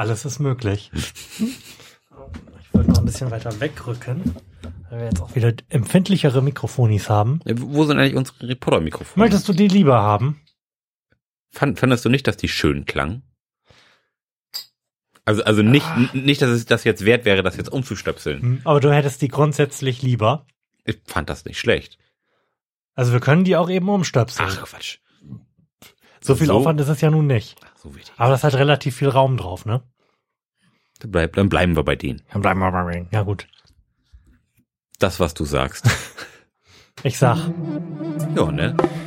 Alles ist möglich. Ich wollte noch ein bisschen weiter wegrücken, weil wir jetzt auch wieder empfindlichere Mikrofonis haben. Wo sind eigentlich unsere Reporter-Mikrofone? Möchtest du die lieber haben? Fand, fandest du nicht, dass die schön klang? Also, also nicht, Ah. nicht, dass es das jetzt wert wäre, das jetzt umzustöpseln. Hm, Aber du hättest die grundsätzlich lieber. Ich fand das nicht schlecht. Also wir können die auch eben umstöpseln. Ach, Quatsch. so viel so? Aufwand ist es ja nun nicht. So wichtig. Aber das hat relativ viel Raum drauf, ne? Dann, bleib, dann bleiben wir bei denen. Dann bleiben wir bei Ja gut. Das, was du sagst. Ich sag. ja, ne?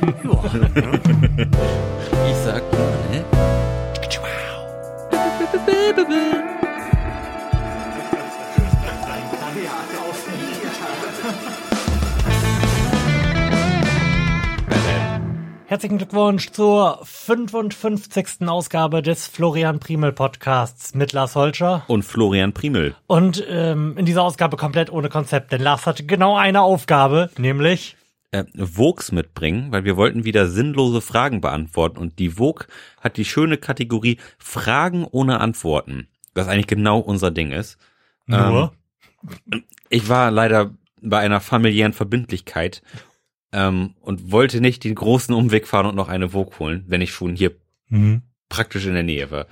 Ich sag, ja, ne? Herzlichen Glückwunsch zur 55. Ausgabe des Florian Primel Podcasts mit Lars Holscher. Und Florian Primel. Und ähm, in dieser Ausgabe komplett ohne Konzept, denn Lars hatte genau eine Aufgabe, nämlich äh, Vogues mitbringen, weil wir wollten wieder sinnlose Fragen beantworten und die Vogue hat die schöne Kategorie Fragen ohne Antworten, was eigentlich genau unser Ding ist. nur. Ich war leider bei einer familiären Verbindlichkeit ähm, und wollte nicht den großen Umweg fahren und noch eine Vogue holen, wenn ich schon hier Hm. praktisch in der Nähe war.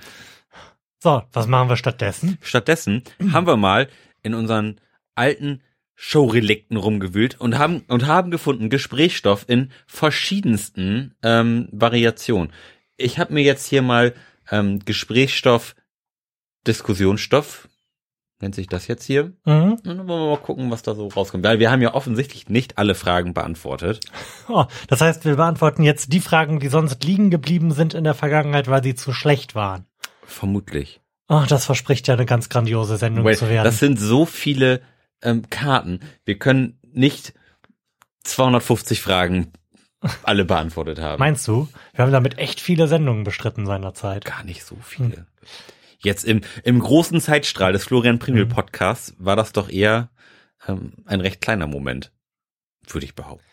So, was machen wir stattdessen? Stattdessen haben wir mal in unseren alten Showrelikten rumgewühlt und haben und haben gefunden Gesprächsstoff in verschiedensten ähm, Variationen. Ich habe mir jetzt hier mal ähm, Gesprächsstoff, Diskussionsstoff nennt sich das jetzt hier. Mhm. Und dann wollen wir mal gucken, was da so rauskommt. Weil wir haben ja offensichtlich nicht alle Fragen beantwortet. Oh, das heißt, wir beantworten jetzt die Fragen, die sonst liegen geblieben sind in der Vergangenheit, weil sie zu schlecht waren. Vermutlich. Oh, das verspricht ja eine ganz grandiose Sendung Weil zu werden. das sind so viele ähm, Karten. Wir können nicht 250 Fragen alle beantwortet haben. Meinst du? Wir haben damit echt viele Sendungen bestritten seinerzeit. Gar nicht so viele. Jetzt im, im großen Zeitstrahl des Florian Primel Podcasts war das doch eher ähm, ein recht kleiner Moment, würde ich behaupten.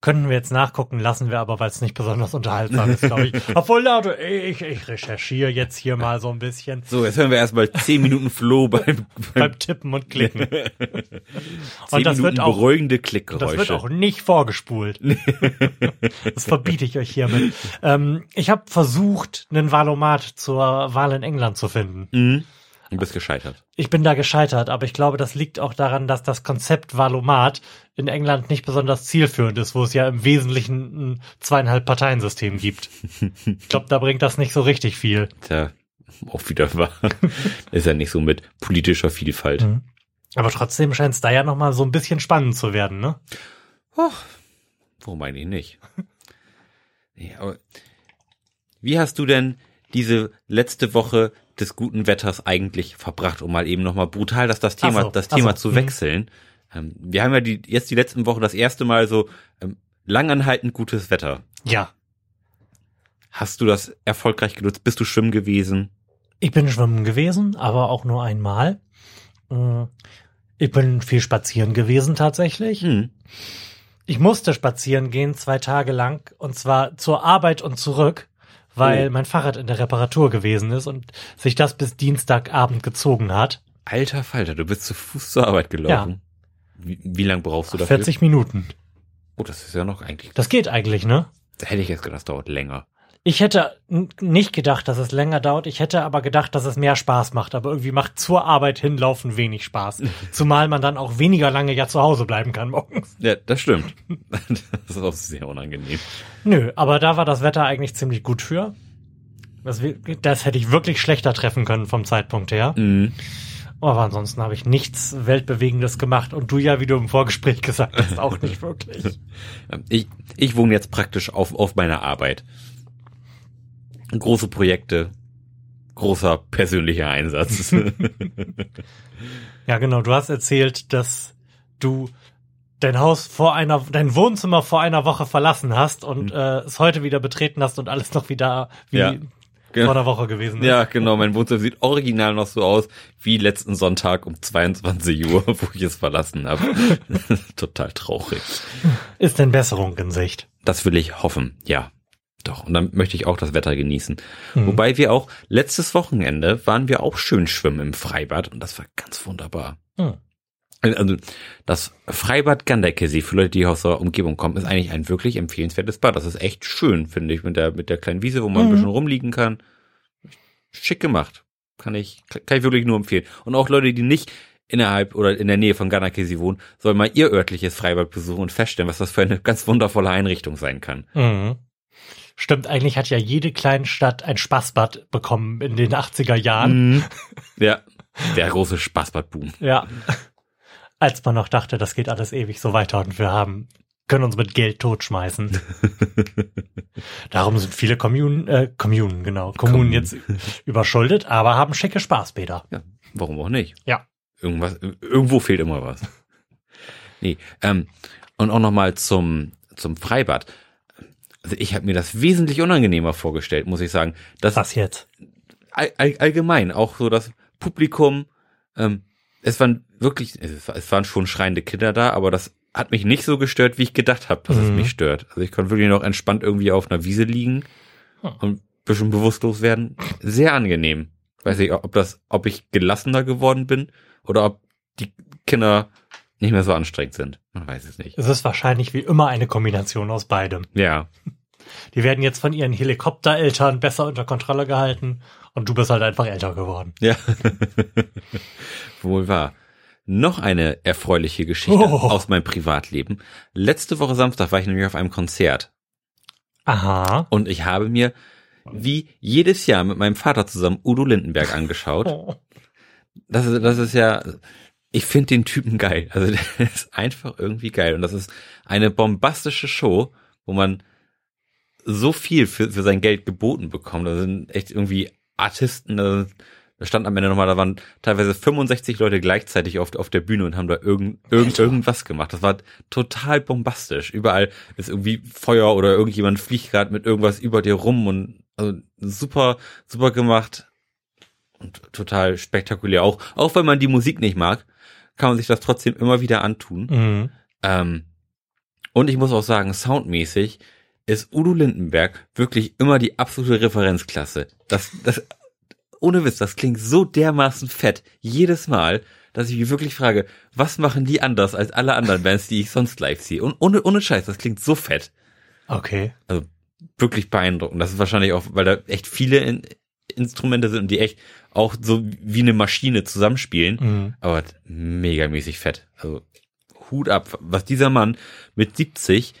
Könnten wir jetzt nachgucken, lassen wir aber, weil es nicht besonders unterhaltsam ist, glaube ich. Obwohl, Leute, ich, ich recherchiere jetzt hier mal so ein bisschen So, jetzt hören wir erstmal 10 Minuten Flow beim, beim beim Tippen und Klicken. 10 Und das Minuten wird auch, beruhigende das Klickgeräusche. wird auch nicht vorgespult. das verbiete ich euch hiermit. Ähm, ich habe versucht, einen Valomat zur Wahl in England zu finden. Mhm. Du bist gescheitert. Ich bin da gescheitert, aber ich glaube, das liegt auch daran, dass das Konzept Valomat in England nicht besonders zielführend ist, wo es ja im Wesentlichen ein zweieinhalb Parteiensystem gibt. Ich glaube, da bringt das nicht so richtig viel. Tja, auch wieder wahr. Ist ja nicht so mit politischer Vielfalt. Mhm. Aber trotzdem scheint es da ja noch mal so ein bisschen spannend zu werden, ne? Warum eigentlich nicht? Nee, aber wie hast du denn diese letzte Woche des guten Wetters eigentlich verbracht, um mal eben nochmal brutal das, das Thema, so, das Thema so, zu mhm. wechseln? Ähm, wir haben ja die, jetzt die letzten Wochen das erste Mal so ähm, langanhaltend gutes Wetter. Ja. Hast du das erfolgreich genutzt? Bist du schwimmen gewesen? Ich bin schwimmen gewesen, aber auch nur einmal. Äh, Ich bin viel spazieren gewesen tatsächlich. Hm. Ich musste spazieren gehen zwei Tage lang und zwar zur Arbeit und zurück, weil Oh. mein Fahrrad in der Reparatur gewesen ist und sich das bis Dienstagabend gezogen hat. Alter Falter, du bist zu Fuß zur Arbeit gelaufen. Wie, wie lang brauchst du dafür? 40 Minuten. Oh, das ist ja noch eigentlich. Das geht eigentlich, ne? Da hätte ich jetzt gedacht, das dauert länger. Ich hätte nicht gedacht, dass es länger dauert. Ich hätte aber gedacht, dass es mehr Spaß macht. Aber irgendwie macht zur Arbeit hinlaufen wenig Spaß. Zumal man dann auch weniger lange ja zu Hause bleiben kann morgens. Ja, das stimmt. das ist auch sehr unangenehm. Nö, aber da war das Wetter eigentlich ziemlich gut für. Das, das hätte ich wirklich schlechter treffen können vom Zeitpunkt her. Mhm. Aber ansonsten habe ich nichts Weltbewegendes gemacht. Und du ja, wie du im Vorgespräch gesagt hast, auch nicht wirklich. Ich, ich wohne jetzt praktisch auf, auf meiner Arbeit. Große Projekte, großer persönlicher Einsatz. Ja, genau. Du hast erzählt, dass du dein Haus vor einer, dein Wohnzimmer vor einer Woche verlassen hast und äh, es heute wieder betreten hast und alles noch wieder wie Ja. vor einer Woche gewesen ist. ja, genau. Mein Wohnzimmer sieht original noch so aus wie letzten Sonntag um 22 Uhr, wo ich es verlassen habe. Total traurig. Ist denn Besserung in Sicht? Das will ich hoffen, ja. Doch, und dann möchte ich auch das Wetter genießen. Mhm. Wobei wir auch, letztes Wochenende waren wir auch schön schwimmen im Freibad und das war ganz wunderbar. Hm. Also das Freibad Ganderkesee, für Leute, die aus der Umgebung kommen, ist eigentlich ein wirklich empfehlenswertes Bad. Das ist echt schön, finde ich, mit der, mit der kleinen Wiese, wo man ein Mhm. bisschen rumliegen kann. Schick gemacht. Kann ich, kann ich wirklich nur empfehlen. Und auch Leute, die nicht innerhalb oder in der Nähe von Ganderkesee wohnen, sollen mal ihr örtliches Freibad besuchen und feststellen, was das für eine ganz wundervolle Einrichtung sein kann. Mhm. Stimmt, eigentlich hat ja jede Kleinstadt ein Spaßbad bekommen in den 80er Jahren. Mhm. Ja, der große Spaßbadboom. Ja. Als man noch dachte, das geht alles ewig so weiter und wir haben, können uns mit Geld totschmeißen. Darum sind viele Kommunen, äh, Kommunen, genau, Kommunen Kommunen. jetzt überschuldet, aber haben schicke Spaßbäder. Ja, warum auch nicht? Ja. Irgendwas, irgendwo fehlt immer was. Nee, ähm, und auch nochmal zum, zum Freibad. Also ich habe mir das wesentlich unangenehmer vorgestellt, muss ich sagen. Das Was jetzt? all, all, allgemein, auch so das Publikum, ähm, es waren wirklich, es, es waren schon schreiende Kinder da, aber das hat mich nicht so gestört, wie ich gedacht habe, dass es Mhm. mich stört. Also ich konnte wirklich noch entspannt irgendwie auf einer Wiese liegen Hm. und ein bisschen bewusstlos werden. Sehr angenehm. Weiß ich, ob das, ob ich gelassener geworden bin oder ob die Kinder nicht mehr so anstrengend sind. Man weiß es nicht. Es ist wahrscheinlich wie immer eine Kombination aus beidem. Ja, Die werden jetzt von ihren Helikoptereltern besser unter Kontrolle gehalten und du bist halt einfach älter geworden. ja. Wohl wahr. Noch eine erfreuliche Geschichte Oh. aus meinem Privatleben. Letzte Woche Samstag war ich nämlich auf einem Konzert Aha. und ich habe mir wie jedes Jahr mit meinem Vater zusammen Udo Lindenberg angeschaut. Oh. Das ist, das ist ja, ich finde den Typen geil. Also der ist einfach irgendwie geil. Und das ist eine bombastische Show, wo man so viel für, für sein Geld geboten bekommt. Da sind echt irgendwie Artisten, da, da stand am Ende nochmal, da waren teilweise 65 Leute gleichzeitig auf, auf der Bühne und haben da irgend, irgend, irgendwas gemacht. Das war total bombastisch. Überall ist irgendwie Feuer oder irgendjemand fliegt gerade mit irgendwas über dir rum und also super, super gemacht und total spektakulär. Auch, auch wenn man die Musik nicht mag, kann man sich das trotzdem immer wieder antun. Mhm. Ähm, und ich muss auch sagen, soundmäßig ist Udo Lindenberg wirklich immer die absolute Referenzklasse. Das, das, ohne Witz, das klingt so dermaßen fett jedes Mal, dass ich mich wirklich frage, was machen die anders als alle anderen Bands, die ich sonst live sehe? Und ohne, ohne Scheiß, das klingt so fett. Okay. Wirklich beeindruckend. Das ist wahrscheinlich auch, weil da echt viele in, Instrumente sind und die echt auch so wie eine Maschine zusammenspielen. Mhm. Aber megamäßig fett. Also Hut ab, was dieser Mann mit 70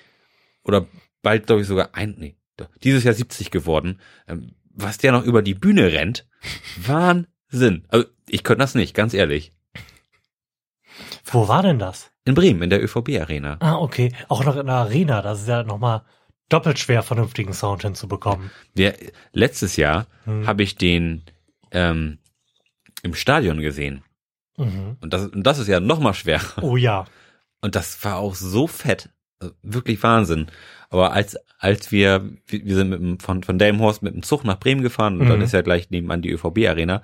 oder bald glaube ich sogar ein, nee, dieses Jahr 70 geworden, ähm, was der noch über die Bühne rennt, Wahnsinn. Also ich könnte das nicht, ganz ehrlich. Wo war denn das? In Bremen, in der ÖVB Arena. Ah, okay. Auch noch in der Arena. Das ist ja nochmal doppelt schwer, vernünftigen Sound hinzubekommen. Der, letztes Jahr Hm. habe ich den ähm, im Stadion gesehen. Mhm. Und das, und das ist ja noch mal schwerer. Oh ja. Und das war auch so fett. Also wirklich Wahnsinn. Aber als, als wir, wir sind mit dem, von, von Delmenhorst mit dem Zug nach Bremen gefahren und Mhm. dann ist ja gleich nebenan die ÖVB-Arena.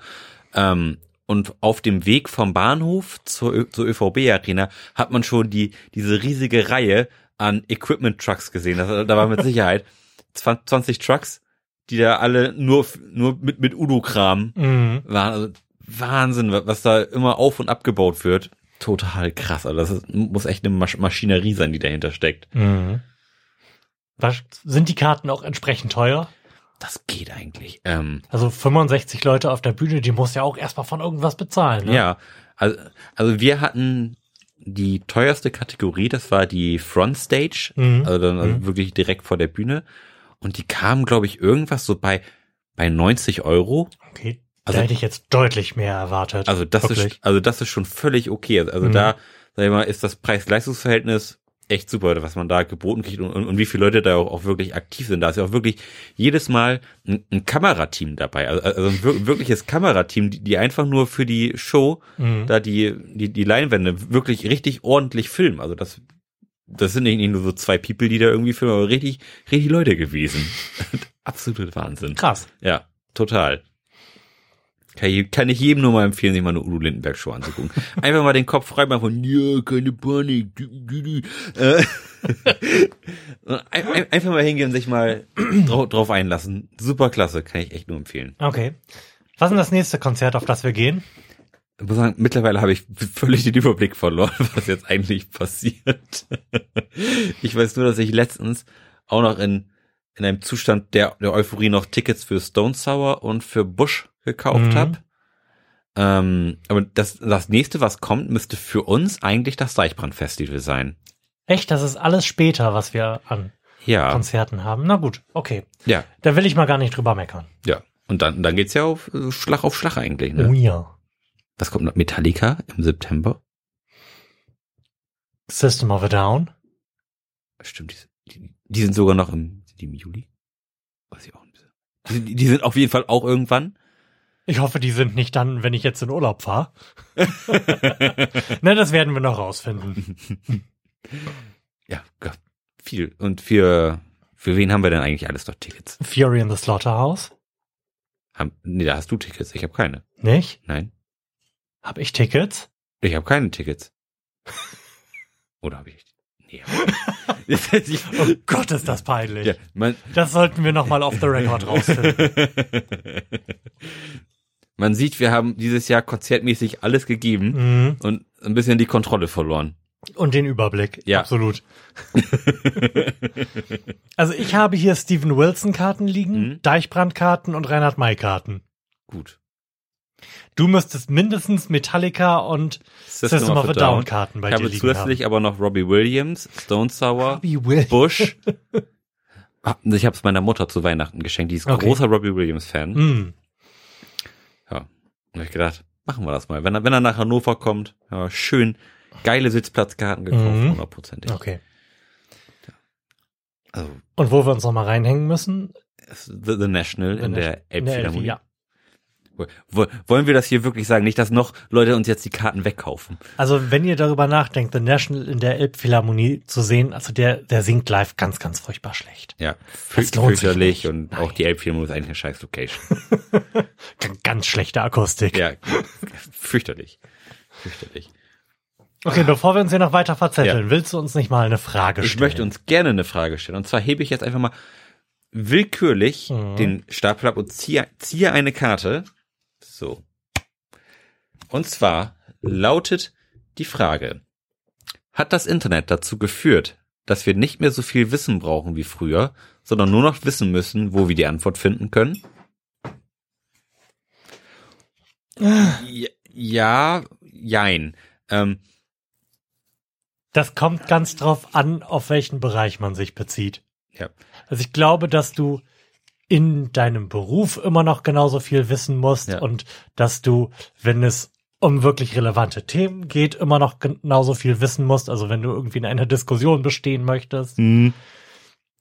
Ähm, und auf dem Weg vom Bahnhof zur, zur ÖVB-Arena hat man schon die, diese riesige Reihe an Equipment-Trucks gesehen. Das, da war mit Sicherheit 20 20 Trucks, die da alle nur, nur mit, mit Udo-Kram Mhm. waren. Also Wahnsinn, wa- was da immer auf und abgebaut wird. Total krass. Also das ist, muss echt eine Masch Maschinerie sein, die dahinter steckt. Mhm. Was, sind die Karten auch entsprechend teuer? Das geht eigentlich. Ähm, Also 65 Leute auf der Bühne, die muss ja auch erstmal von irgendwas bezahlen. Ne? Ja, also, also wir hatten die teuerste Kategorie, das war die Frontstage, Mhm. also dann also Mhm. wirklich direkt vor der Bühne. Und die kamen, glaube ich, irgendwas so bei, bei 90 Euro. Okay. Also- da hätte ich jetzt deutlich mehr erwartet. Also das Wirklich. ist, also das ist schon völlig okay. Also Mhm. da, sag ich mal, ist das Preis-Leistungs-Verhältnis echt super, was man da geboten kriegt und, und, und wie viele Leute da auch, auch wirklich aktiv sind. Da ist ja auch wirklich jedes Mal ein, ein Kamerateam dabei. Also, also ein wir- wirkliches Kamerateam, die, die einfach nur für die Show Mhm. da die, die, die Leinwände wirklich richtig ordentlich filmen. Also das, das sind nicht, nicht nur so zwei People, die da irgendwie filmen, aber richtig, richtig Leute gewesen. Absolut Wahnsinn. Krass. Ja, total. Kann ich, kann ich jedem nur mal empfehlen, sich mal eine Udo Lindenberg Show anzugucken. Einfach mal den Kopf frei machen von, ja, keine Panik. Äh, einfach mal hingehen und sich mal drauf, drauf einlassen. Super klasse, kann ich echt nur empfehlen. Okay. Was ist denn das nächste Konzert, auf das wir gehen? Ich muss sagen, mittlerweile habe ich völlig den Überblick verloren, was jetzt eigentlich passiert. Ich weiß nur, dass ich letztens auch noch in, in einem Zustand der, der Euphorie noch Tickets für Stone Sour und für Bush gekauft Mhm. habe. Ähm, aber das, das nächste, was kommt, müsste für uns eigentlich das Deichbrand-Festival sein. Echt, das ist alles später, was wir an Ja, Konzerten haben. Na gut, okay. ja, Da will ich mal gar nicht drüber meckern. ja. Und dann, dann geht's ja auf äh, Schlag auf Schlag eigentlich, Oh ne? ja. Was kommt noch? Metallica im September? System of a Down. Stimmt, die, die, sind sogar noch im, sind die im Juli? Weiß ich auch nicht. Die, die sind auf jeden Fall auch irgendwann. Ich hoffe, die sind nicht dann, wenn ich jetzt in Urlaub fahre. ne, das werden wir noch rausfinden. Ja, viel. Und für, für wen haben wir denn eigentlich alles noch Tickets? Fury in the Slaughterhouse. Haben, nee, da hast du Tickets. Ich habe keine. Nicht? Nein, Hab ich Tickets? ich habe keine Tickets. Oder habe ich? Nee. hab ich. Oh Gott, ist das peinlich. ja, Das sollten wir noch mal off the record rausfinden. Man sieht, wir haben dieses Jahr konzertmäßig alles gegeben Mhm. und ein bisschen die Kontrolle verloren. Und den Überblick. Ja. Absolut. Also ich habe hier Steven Wilson Karten liegen, Mhm. Deichbrand Karten und Reinhard May Karten. Gut. Du müsstest mindestens Metallica und System, of a Down Karten bei Ich dir habe liegen zusätzlich aber noch Robbie Williams, Stone Sour, haben. Will. Bush. Ah, Ich habe es meiner Mutter zu Weihnachten geschenkt. Die ist Okay. großer Robbie Williams Fan. Mm. Und ich gedacht, machen wir das mal. Wenn er, wenn er nach Hannover kommt, ja, schön geile Sitzplatzkarten gekauft, Mhm. hundertprozentig. Okay. Also Und wo wir uns noch mal reinhängen müssen? The, The National in der in der Elbphilharmonie. ja. Wo- Wollen wir das hier wirklich sagen? Nicht, dass noch Leute uns jetzt die Karten wegkaufen. Also wenn ihr darüber nachdenkt, The National in der Elbphilharmonie zu sehen, also der, der singt live ganz, ganz furchtbar schlecht. Ja, fürchterlich und auch die Elbphilharmonie ist eigentlich eine scheiß Location. Ganz schlechte Akustik. ja, fürchterlich. Fürchterlich. Okay, bevor wir uns hier noch weiter verzetteln, willst du uns nicht mal eine Frage Ich stellen? möchte uns gerne eine Frage stellen. Und zwar hebe ich jetzt einfach mal willkürlich Mhm. den Stapel ab und ziehe, ziehe eine Karte. So. Und zwar lautet die Frage, hat das Internet dazu geführt, dass wir nicht mehr so viel Wissen brauchen wie früher, sondern nur noch wissen müssen, wo wir die Antwort finden können? Ja, jein. Ähm, Das kommt ganz drauf an, auf welchen Bereich man sich bezieht. ja. Also ich glaube, dass du in deinem Beruf immer noch genauso viel wissen musst Ja. und dass du, wenn es um wirklich relevante Themen geht, immer noch genauso viel wissen musst. Also wenn du irgendwie in einer Diskussion bestehen möchtest Hm,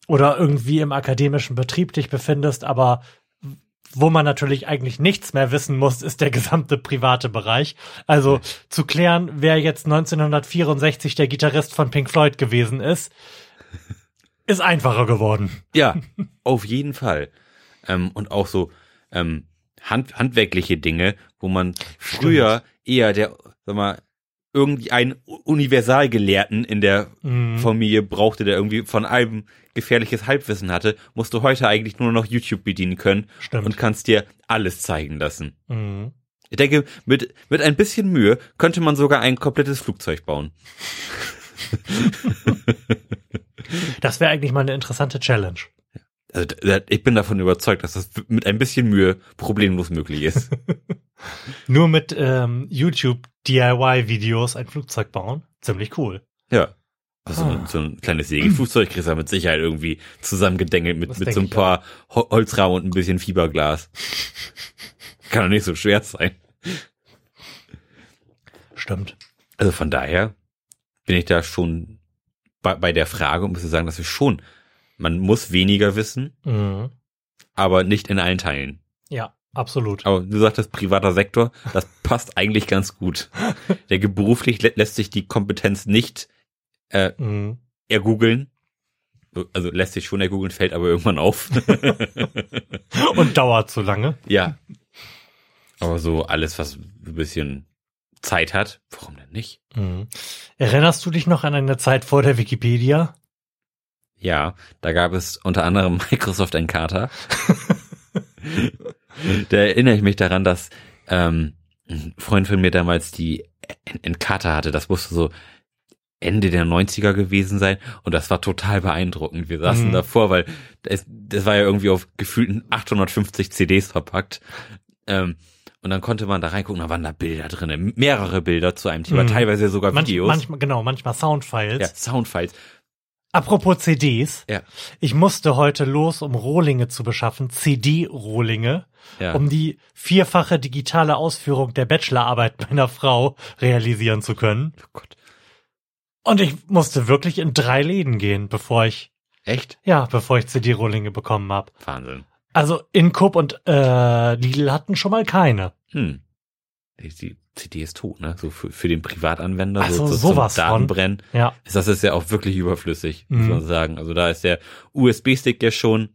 oder irgendwie im akademischen Betrieb dich befindest, aber wo man natürlich eigentlich nichts mehr wissen muss, ist der gesamte private Bereich. Also zu klären, wer jetzt 1964 der Gitarrist von Pink Floyd gewesen ist, ist einfacher geworden. Ja, auf jeden Fall. Ähm, und auch so ähm, hand, handwerkliche Dinge, wo man früher eher der, sag mal, irgendwie einen Universalgelehrten in der Mhm. Familie brauchte, der irgendwie von allem gefährliches Halbwissen hatte, musst du heute eigentlich nur noch YouTube bedienen können Stimmt. und kannst dir alles zeigen lassen. Mhm. Ich denke, mit, mit ein bisschen Mühe könnte man sogar ein komplettes Flugzeug bauen. Das wäre eigentlich mal eine interessante Challenge. Also, ich bin davon überzeugt, dass das mit ein bisschen Mühe problemlos möglich ist. Nur mit ähm, YouTube DIY-Videos ein Flugzeug bauen. Ziemlich cool. Ja. Also Ah. so ein kleines Segelflugzeug kriegst du mit Sicherheit irgendwie zusammengedengelt mit, Das mit so ein paar Ho Holzrahmen und ein bisschen Fiberglas. Kann doch nicht so schwer sein. Stimmt. Also von daher bin ich da schon bei, bei der Frage und muss sagen, dass wir schon, man muss weniger wissen, Mhm. aber nicht in allen Teilen. Ja, absolut. Aber du sagtest privater Sektor, das passt eigentlich ganz gut. Der beruflich lä lässt sich die Kompetenz nicht äh, Mhm. ergoogeln. Also lässt sich schon ergoogeln, fällt aber irgendwann auf. Und dauert zu lange. ja. Aber so alles, was ein bisschen Zeit hat, warum denn nicht? Mhm. Erinnerst du dich noch an eine Zeit vor der Wikipedia? Ja, da gab es unter anderem Microsoft Encarta. da erinnere ich mich daran, dass ähm, ein Freund von mir damals die Encarta hatte. Das musste so Ende der 90er gewesen sein und das war total beeindruckend. Wir saßen mhm. davor, weil das, das war ja irgendwie auf gefühlten 850 CDs verpackt. Ähm, und dann konnte man da reingucken, da waren da Bilder drin, mehrere Bilder zu einem Thema, mhm. teilweise sogar Manch, Videos. Manchmal, genau, manchmal Soundfiles. Ja, Soundfiles. Apropos CDs. Ja. Ich musste heute los, um Rohlinge zu beschaffen, CD-Rohlinge, Ja. um die vierfache digitale Ausführung der Bachelorarbeit meiner Frau realisieren zu können. Oh Gott. Und ich musste wirklich in drei Läden gehen, bevor ich, Echt? ja, bevor ich CD-Rohlinge bekommen habe. Wahnsinn. Also Incoop und äh, Lidl hatten schon mal keine. Hm. Die, CD ist tot, ne? So für, für den Privatanwender, Also so, so sowas zum von. Datenbrennen. Ja. Ist das ist ja auch wirklich überflüssig, muss Mhm. man sagen. Also da ist der USB-Stick ja schon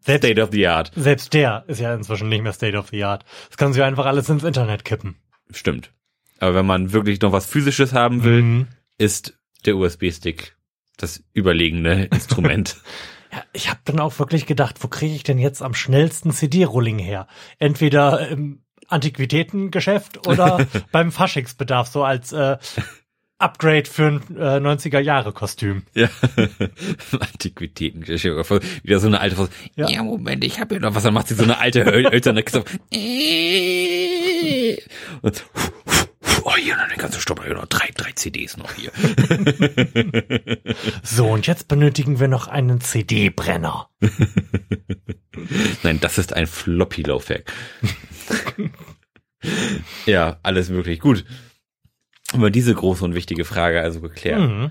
Selbst, State of the Art. selbst der ist ja inzwischen nicht mehr State of the Art. Das kann sie einfach alles ins Internet kippen. Stimmt. Aber wenn man wirklich noch was Physisches haben will, Mhm. ist der USB-Stick das überlegene Instrument. Ja, ich habe dann auch wirklich gedacht, wo kriege ich denn jetzt am schnellsten CD-Rolling her? Entweder im Antiquitätengeschäft oder beim Faschingsbedarf, so als äh, Upgrade für ein äh, 90er-Jahre-Kostüm. ja. Antiquitäten. Wieder so eine alte Frau. Ja. Ja. Moment, ich habe hier noch was. Dann macht sie so eine alte Höl- hölzerne Kiste. Und, hier noch eine ganze Stoppe. Noch drei, drei CDs noch hier. So, und jetzt benötigen wir noch einen CD-Brenner. Nein, das ist ein Floppy-Laufwerk. ja, alles möglich. Gut. Haben wir diese große und wichtige Frage also geklärt. Mhm.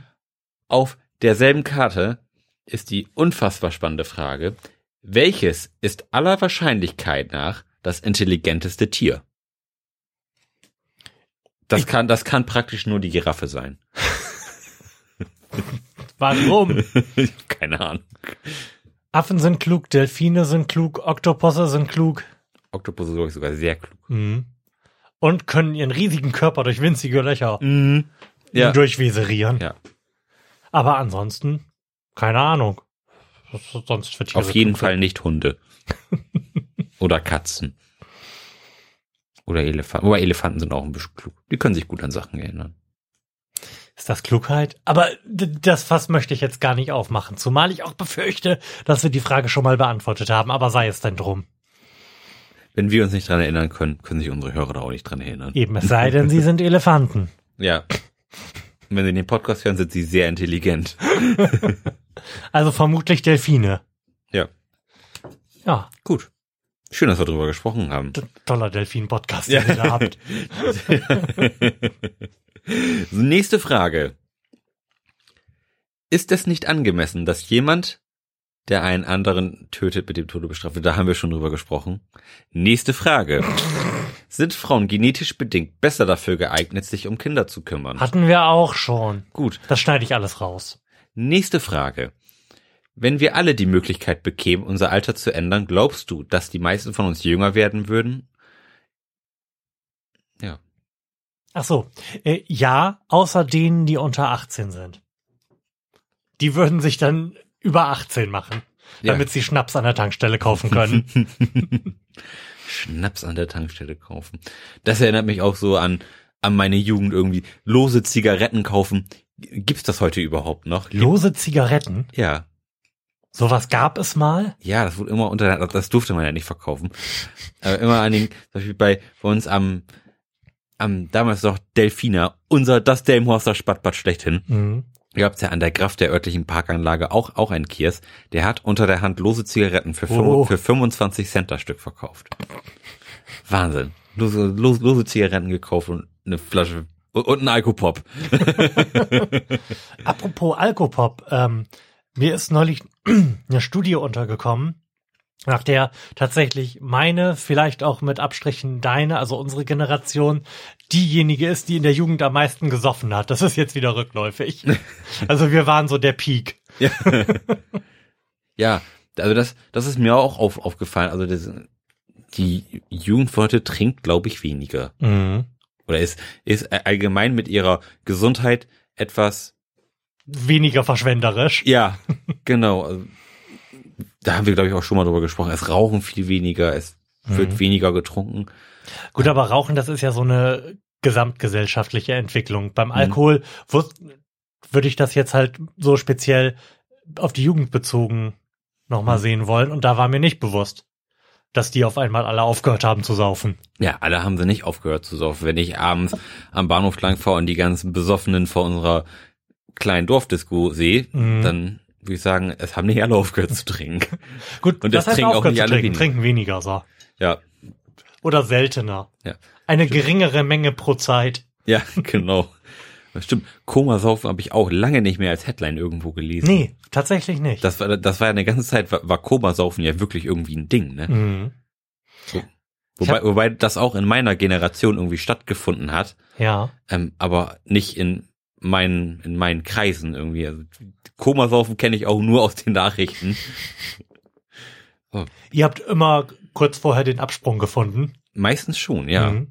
Auf derselben Karte ist die unfassbar spannende Frage, welches ist aller Wahrscheinlichkeit nach das intelligenteste Tier? Das kann, das kann praktisch nur die Giraffe sein. Warum? Keine Ahnung. Affen sind klug, Delfine sind klug, Oktopusse sind klug. Oktopus ist glaub ich, sogar sehr klug. Mhm. Und können ihren riesigen Körper durch winzige Löcher Ja. durchweserieren. Ja. Aber ansonsten, keine Ahnung. Sonst für Tiere Auf jeden Fall nicht Hunde. Oder Katzen. Oder Elefanten. Aber Elefanten sind auch ein bisschen klug. Die können sich gut an Sachen erinnern. Ist das Klugheit? Aber das Fass möchte ich jetzt gar nicht aufmachen, zumal ich auch befürchte, dass wir die Frage schon mal beantwortet haben, aber sei es denn drum. Wenn wir uns nicht dran erinnern können, können sich unsere Hörer da auch nicht dran erinnern. Eben, es sei denn, sie sind Elefanten. Ja. Wenn sie den Podcast hören, sind sie sehr intelligent. Also vermutlich Delfine. Ja. Ja, Gut. Schön, dass wir drüber gesprochen haben. toller Delfin-Podcast, den ihr da habt. Nächste Frage. Ist es nicht angemessen, dass jemand, der einen anderen tötet, mit dem Tode bestraft wird? Da haben wir schon drüber gesprochen. Nächste Frage. Sind Frauen genetisch bedingt besser dafür geeignet, sich um Kinder zu kümmern? Hatten wir auch schon. Gut. Das schneide ich alles raus. Nächste Frage. Wenn wir alle die Möglichkeit bekämen, unser Alter zu ändern, glaubst du, dass die meisten von uns jünger werden würden? Ja. Ach so. Äh, ja, außer denen, die unter 18 sind. Die würden sich dann über 18 machen, Ja. damit sie Schnaps an der Tankstelle kaufen können. Schnaps an der Tankstelle kaufen. Das erinnert mich auch so an, an meine Jugend irgendwie. Lose Zigaretten kaufen. Gibt's das heute überhaupt noch? Lose Zigaretten. Ja. Sowas gab es mal. Ja, das wurde immer unter, das durfte man ja nicht verkaufen. Aber immer an den, zum Beispiel bei, bei uns am, am, damals noch Delfina, unser, das Delmhorster Spattbad schlechthin. Mhm. gab's ja an der Kraft der örtlichen Parkanlage auch, auch einen Kiosk, der hat unter der Hand lose Zigaretten für, Oh. für 25 Cent das Stück verkauft. Wahnsinn. Lose, lose, lose Zigaretten gekauft und eine Flasche und, und ein Alkopop. Apropos Alkopop, ähm, mir ist neulich eine Studie untergekommen, nach der tatsächlich meine, vielleicht auch mit Abstrichen deine, also unsere Generation, diejenige ist, die in der Jugend am meisten gesoffen hat. Das ist jetzt wieder rückläufig. Also wir waren so der Peak. Ja. ja, also das, das ist mir auch auf, aufgefallen. Also das, die Jugend heute trinkt, glaube ich, weniger. Mhm. Oder ist, ist allgemein mit ihrer Gesundheit etwas, Weniger verschwenderisch. ja, genau. Also, Da haben wir, glaube ich, auch schon mal drüber gesprochen. Es rauchen viel weniger, es wird Mhm. weniger getrunken. Gut, aber Rauchen, das ist ja so eine gesamtgesellschaftliche Entwicklung. Mhm. Beim Alkohol wus- würde ich das jetzt halt so speziell auf die Jugend bezogen nochmal Mhm. sehen wollen. Und da war mir nicht bewusst, dass die auf einmal alle aufgehört haben zu saufen. Ja, alle haben sie nicht aufgehört zu saufen. Wenn ich abends am Bahnhof lang fahre und die ganzen Besoffenen vor unserer kleinen Dorfdisco sehe, Mhm. dann würde ich sagen, es haben nicht alle aufgehört zu trinken. Gut, Und das das heißt trinken auch nicht alle trinken, weniger. trinken weniger so. Ja, Oder seltener. Ja. Eine geringere Menge pro Zeit. ja, genau. Stimmt. Komasaufen habe ich auch lange nicht mehr als Headline irgendwo gelesen. Nee, tatsächlich nicht. Das war, das war ja eine ganze Zeit, war, war Komasaufen ja wirklich irgendwie ein Ding, ne? mhm. Ich Wobei, wobei das auch in meiner Generation irgendwie stattgefunden hat, Ja. ähm, aber nicht in meinen, in meinen Kreisen irgendwie. Also Komasaufen kenne ich auch nur aus den Nachrichten. Ihr habt immer kurz vorher den Absprung gefunden. Meistens schon, ja. Mhm.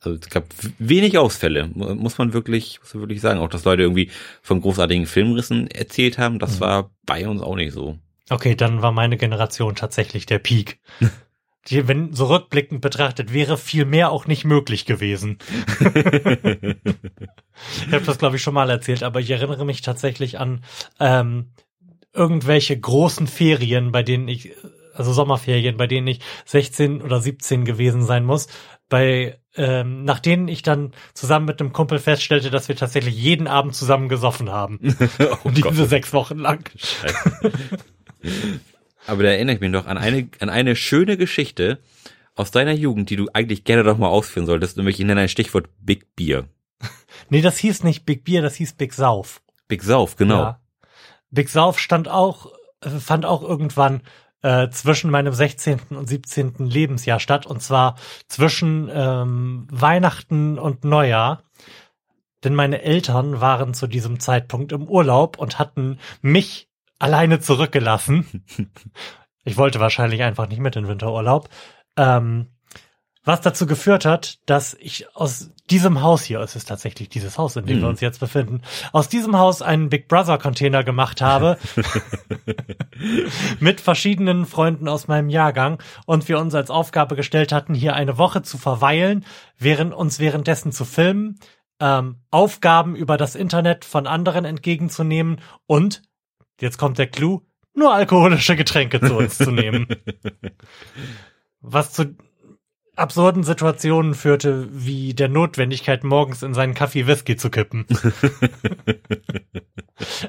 Also es gab wenig Ausfälle, mu- muss man wirklich, muss man wirklich sagen. Auch dass Leute irgendwie von großartigen Filmrissen erzählt haben, das Mhm. war bei uns auch nicht so. Okay, dann war meine Generation tatsächlich der Peak. Die, wenn so rückblickend betrachtet, wäre viel mehr auch nicht möglich gewesen. Ich habe das, glaube ich, schon mal erzählt, aber ich erinnere mich tatsächlich an ähm, irgendwelche großen Ferien, bei denen ich, also Sommerferien, bei denen ich 16 oder 17 gewesen sein muss, bei ähm, nach denen ich dann zusammen mit einem Kumpel feststellte, dass wir tatsächlich jeden Abend zusammen gesoffen haben. oh Diese sechs Wochen lang. Aber da erinnere ich mich noch an eine, an eine schöne Geschichte aus deiner Jugend, die du eigentlich gerne doch mal ausführen solltest, nämlich ich nenne ein Stichwort Big Beer. Nee, das hieß nicht Big Beer, das hieß Big Sauf. Big Sauf, genau. Ja. Big Sauf stand auch, äh, fand auch irgendwann äh, zwischen meinem 16. und 17. Lebensjahr statt, und zwar zwischen ähm, Weihnachten und Neujahr. Denn meine Eltern waren zu diesem Zeitpunkt im Urlaub und hatten mich alleine zurückgelassen. Ich wollte wahrscheinlich einfach nicht mit in Winterurlaub. Ähm, was dazu geführt hat, dass ich aus diesem Haus hier, es ist tatsächlich dieses Haus, in dem wir Mhm. uns jetzt befinden, aus diesem Haus einen Big Brother Container gemacht habe mit verschiedenen Freunden aus meinem Jahrgang und wir uns als Aufgabe gestellt hatten, hier eine Woche zu verweilen, während uns währenddessen zu filmen, ähm, Aufgaben über das Internet von anderen entgegenzunehmen und, jetzt kommt der Clou, nur alkoholische Getränke zu uns zu nehmen. Was zu absurden Situationen führte, wie der Notwendigkeit, morgens in seinen Kaffee Whisky zu kippen.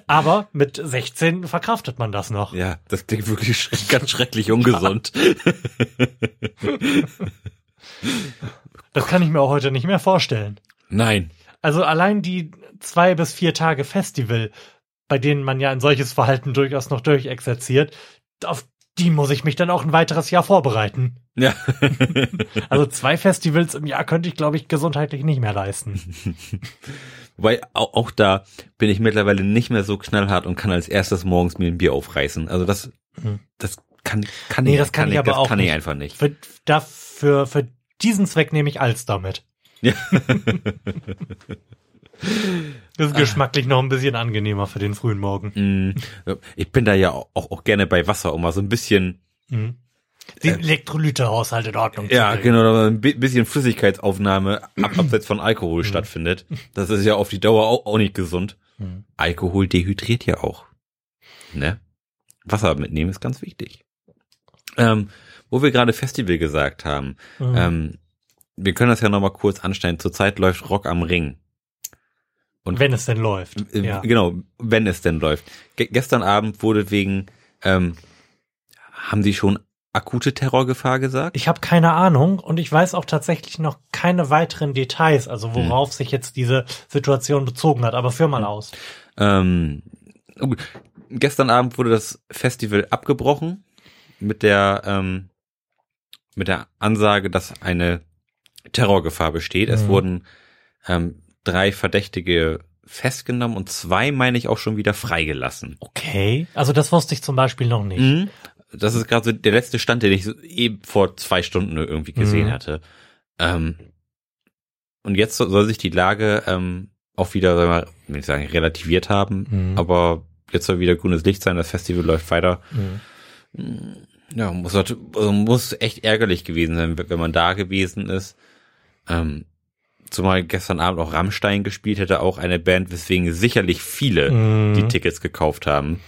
Aber mit 16 verkraftet man das noch. Ja, das klingt wirklich sch ganz schrecklich ungesund. Das kann ich mir auch heute nicht mehr vorstellen. Nein. Also allein die zwei bis vier Tage Festival, bei denen man ja ein solches Verhalten durchaus noch durchexerziert, auf die muss ich mich dann auch ein weiteres Jahr vorbereiten. Ja. Also zwei Festivals im Jahr könnte ich, glaube ich, gesundheitlich nicht mehr leisten. Wobei auch, auch da bin ich mittlerweile nicht mehr so knallhart und kann als erstes morgens mir ein Bier aufreißen. Also das, Hm. das kann, kann Nee, ich, das kann ich aber das auch kann ich nicht. einfach nicht. Für, dafür, für diesen Zweck nehme ich Alster mit. Ja. Das ist geschmacklich noch ein bisschen angenehmer für den frühen Morgen. Mm, Ich bin da ja auch, auch gerne bei Wasser, um mal so ein bisschen, Mhm. Den Elektrolytehaushalt in Ordnung ja, zu bringen. genau, da ein bi- bisschen Flüssigkeitsaufnahme ab, abseits von Alkohol stattfindet. Das ist ja auf die Dauer auch, auch nicht gesund. Mhm. Alkohol dehydriert ja auch. Ne? Wasser mitnehmen ist ganz wichtig. Ähm, wo wir gerade Festival gesagt haben, Mhm. ähm, wir können das ja nochmal kurz anstellen. Zurzeit läuft Rock am Ring. Und- Wenn es denn läuft. Äh, Ja. Genau, wenn es denn läuft. Ge gestern Abend wurde wegen, ähm, haben Sie schon akute Terrorgefahr gesagt? Ich habe keine Ahnung und ich weiß auch tatsächlich noch keine weiteren Details, also Hm. worauf sich jetzt diese Situation bezogen hat. Aber führ mal aus. Ähm, oh gut. gestern Abend wurde das Festival abgebrochen mit der ähm, mit der Ansage, dass eine Terrorgefahr besteht. Es Mhm. wurden ähm, drei Verdächtige festgenommen und zwei, meine ich, auch schon wieder freigelassen. Okay. Also das wusste ich zum Beispiel noch nicht. Mhm. das ist gerade so der letzte Stand, den ich so eben vor zwei Stunden irgendwie gesehen Mhm. hatte. Ähm, und jetzt so- soll sich die Lage ähm, auch wieder, sagen wir, will ich sagen, relativiert haben, Mhm. aber jetzt soll wieder grünes Licht sein, das Festival läuft weiter. Mhm. Ja, muss, halt- also muss echt ärgerlich gewesen sein, wenn man da gewesen ist. Ähm, zumal gestern Abend auch Rammstein gespielt hätte, auch eine Band, weswegen sicherlich viele Mhm. die Tickets gekauft haben.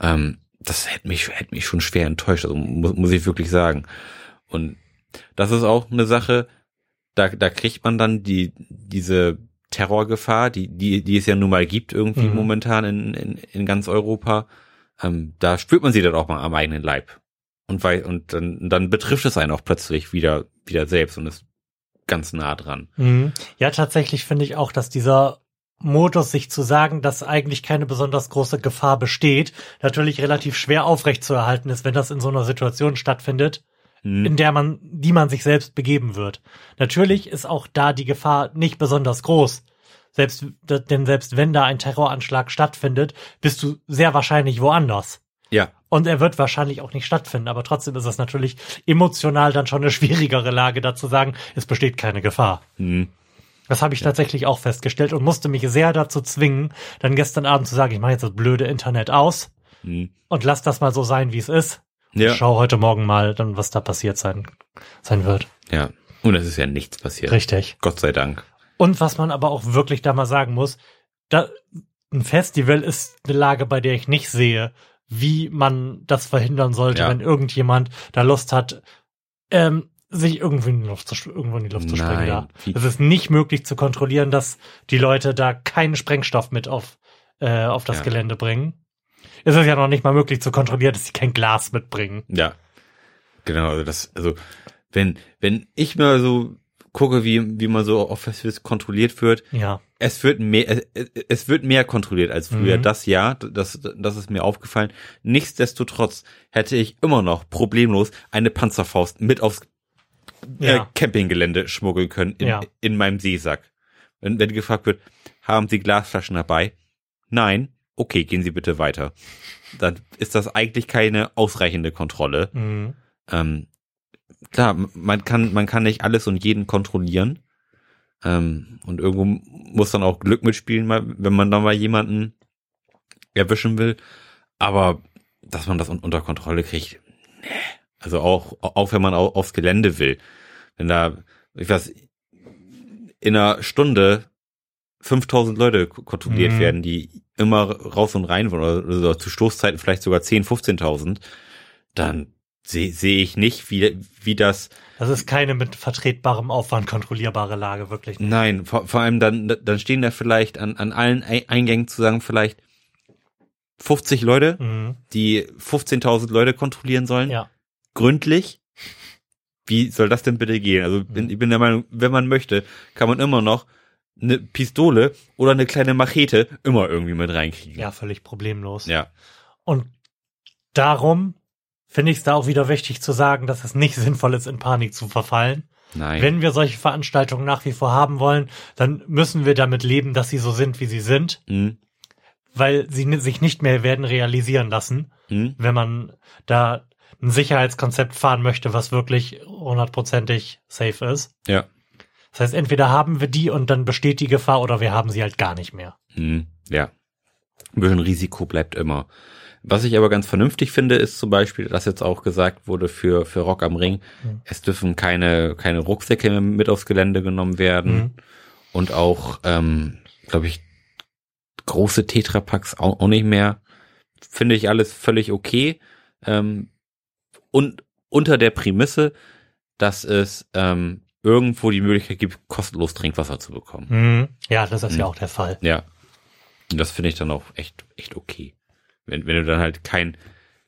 Ähm, das hätte mich, hätte mich schon schwer enttäuscht, also muss, muss ich wirklich sagen. Und das ist auch eine Sache, da, da kriegt man dann die, diese Terrorgefahr, die, die, die es ja nun mal gibt irgendwie Mhm. momentan in, in, in ganz Europa. Ähm, da spürt man sie dann auch mal am eigenen Leib. Und weil, und dann, dann betrifft es einen auch plötzlich wieder, wieder selbst und ist ganz nah dran. Mhm. Ja, tatsächlich finde ich auch, dass dieser Modus, sich zu sagen, dass eigentlich keine besonders große Gefahr besteht, natürlich relativ schwer aufrechtzuerhalten ist, wenn das in so einer Situation stattfindet, Hm. in der man, die man sich selbst begeben wird. Natürlich ist auch da die Gefahr nicht besonders groß. Selbst, denn selbst wenn da ein Terroranschlag stattfindet, bist du sehr wahrscheinlich woanders. Ja, Und er wird wahrscheinlich auch nicht stattfinden, aber trotzdem ist es natürlich emotional dann schon eine schwierigere Lage, da zu sagen, es besteht keine Gefahr. hm. Das habe ich tatsächlich auch festgestellt und musste mich sehr dazu zwingen, dann gestern Abend zu sagen, ich mache jetzt das blöde Internet aus Hm. und lass das mal so sein, wie es ist. Ja. Ich schau heute Morgen mal dann, was da passiert sein, sein wird. Ja. Und es ist ja nichts passiert. Richtig. Gott sei Dank. Und was man aber auch wirklich da mal sagen muss, da, ein Festival ist eine Lage, bei der ich nicht sehe, wie man das verhindern sollte, Ja. wenn irgendjemand da Lust hat, ähm, sich irgendwie in die Luft zu, irgendwo in die Luft zu wie- Es ist nicht möglich zu kontrollieren, dass die Leute da keinen Sprengstoff mit auf, äh, auf das Ja. Gelände bringen. Es ist ja noch nicht mal möglich zu kontrollieren, dass sie kein Glas mitbringen. Ja. Genau, also das, also, wenn, wenn ich mal so gucke, wie, wie man so auf Festivals kontrolliert wird, Ja. es wird mehr, es, es wird mehr kontrolliert als früher. Mhm. Das ja, das, das ist mir aufgefallen. Nichtsdestotrotz hätte ich immer noch problemlos eine Panzerfaust mit aufs äh, Ja. Campinggelände schmuggeln können in, Ja. in meinem Seesack. Wenn, wenn gefragt wird, haben Sie Glasflaschen dabei? Nein. Okay, gehen Sie bitte weiter. Dann ist das eigentlich keine ausreichende Kontrolle. Mhm. Ähm, klar, man kann, man kann nicht alles und jeden kontrollieren. Ähm, und irgendwo muss dann auch Glück mitspielen, wenn man dann mal jemanden erwischen will. Aber dass man das un unter Kontrolle kriegt, nee. Also auch, auch wenn man au- aufs Gelände will. Wenn da, ich weiß, in einer Stunde 5000 Leute kontrolliert Mhm. werden, die immer raus und rein wollen, oder, oder zu Stoßzeiten vielleicht sogar 10, 15.000, dann sehe seh ich nicht, wie, wie das, Das ist keine mit vertretbarem Aufwand kontrollierbare Lage, wirklich nicht. nein, vor, vor allem dann, dann stehen da vielleicht an, an allen Ei- Eingängen zusammen vielleicht 50 Leute, Mhm. die 15.000 Leute kontrollieren sollen, Ja. gründlich. Wie soll das denn bitte gehen? Also bin, ich bin der Meinung, wenn man möchte, kann man immer noch eine Pistole oder eine kleine Machete immer irgendwie mit reinkriegen. Ja, völlig problemlos. Ja. Und darum finde ich es da auch wieder wichtig zu sagen, dass es nicht sinnvoll ist, in Panik zu verfallen. Nein. Wenn wir solche Veranstaltungen nach wie vor haben wollen, dann müssen wir damit leben, dass sie so sind, wie sie sind, hm, weil sie sich nicht mehr werden realisieren lassen, hm, wenn man da ein Sicherheitskonzept fahren möchte, was wirklich hundertprozentig safe ist. ja. Das heißt, entweder haben wir die und dann besteht die Gefahr oder wir haben sie halt gar nicht mehr. Hm, ja. Ein Risiko bleibt immer. Was ich aber ganz vernünftig finde, ist zum Beispiel, dass jetzt auch gesagt wurde für, für Rock am Ring, Mhm. es dürfen keine, keine Rucksäcke mehr mit aufs Gelände genommen werden. Mhm. Und auch, ähm, glaube ich, große Tetrapacks auch, auch nicht mehr. Finde ich alles völlig okay. Ähm, und unter der Prämisse, dass es ähm, irgendwo die Möglichkeit gibt, kostenlos Trinkwasser zu bekommen. Mhm. Ja, das ist ja Mhm. auch der Fall. Ja. Und das finde ich dann auch echt, echt okay. Wenn, wenn du dann halt kein,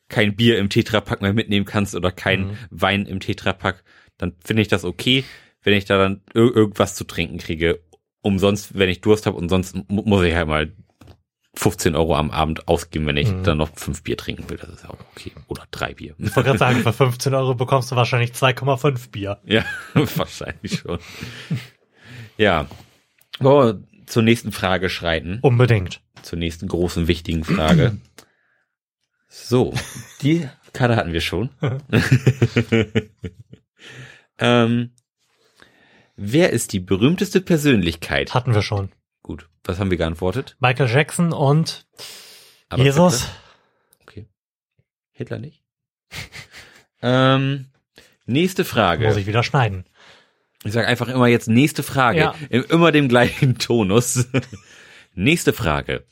kein Bier im Tetrapack mehr mitnehmen kannst oder kein Mhm. Wein im Tetrapack, dann finde ich das okay, wenn ich da dann ir irgendwas zu trinken kriege. Umsonst, wenn ich Durst habe und sonst mu- muss ich halt mal 15 Euro am Abend ausgeben, wenn ich Mhm. dann noch fünf Bier trinken will. Das ist auch okay. Oder drei Bier. Ich wollte gerade sagen, für 15 Euro bekommst du wahrscheinlich 2,5 Bier. Ja, wahrscheinlich schon. Ja. Wollen wir zur nächsten Frage schreiten. Unbedingt. zur nächsten großen wichtigen Frage. So, die Karte hatten wir schon. ähm, wer ist die berühmteste Persönlichkeit? Hatten wir schon. Gut, was haben wir geantwortet? Michael Jackson und Aber Jesus. Hitler? Okay. Hitler nicht? ähm, nächste Frage. Muss ich wieder schneiden. Ich sage einfach immer jetzt nächste Frage. Ja. In immer dem gleichen Tonus. nächste Frage.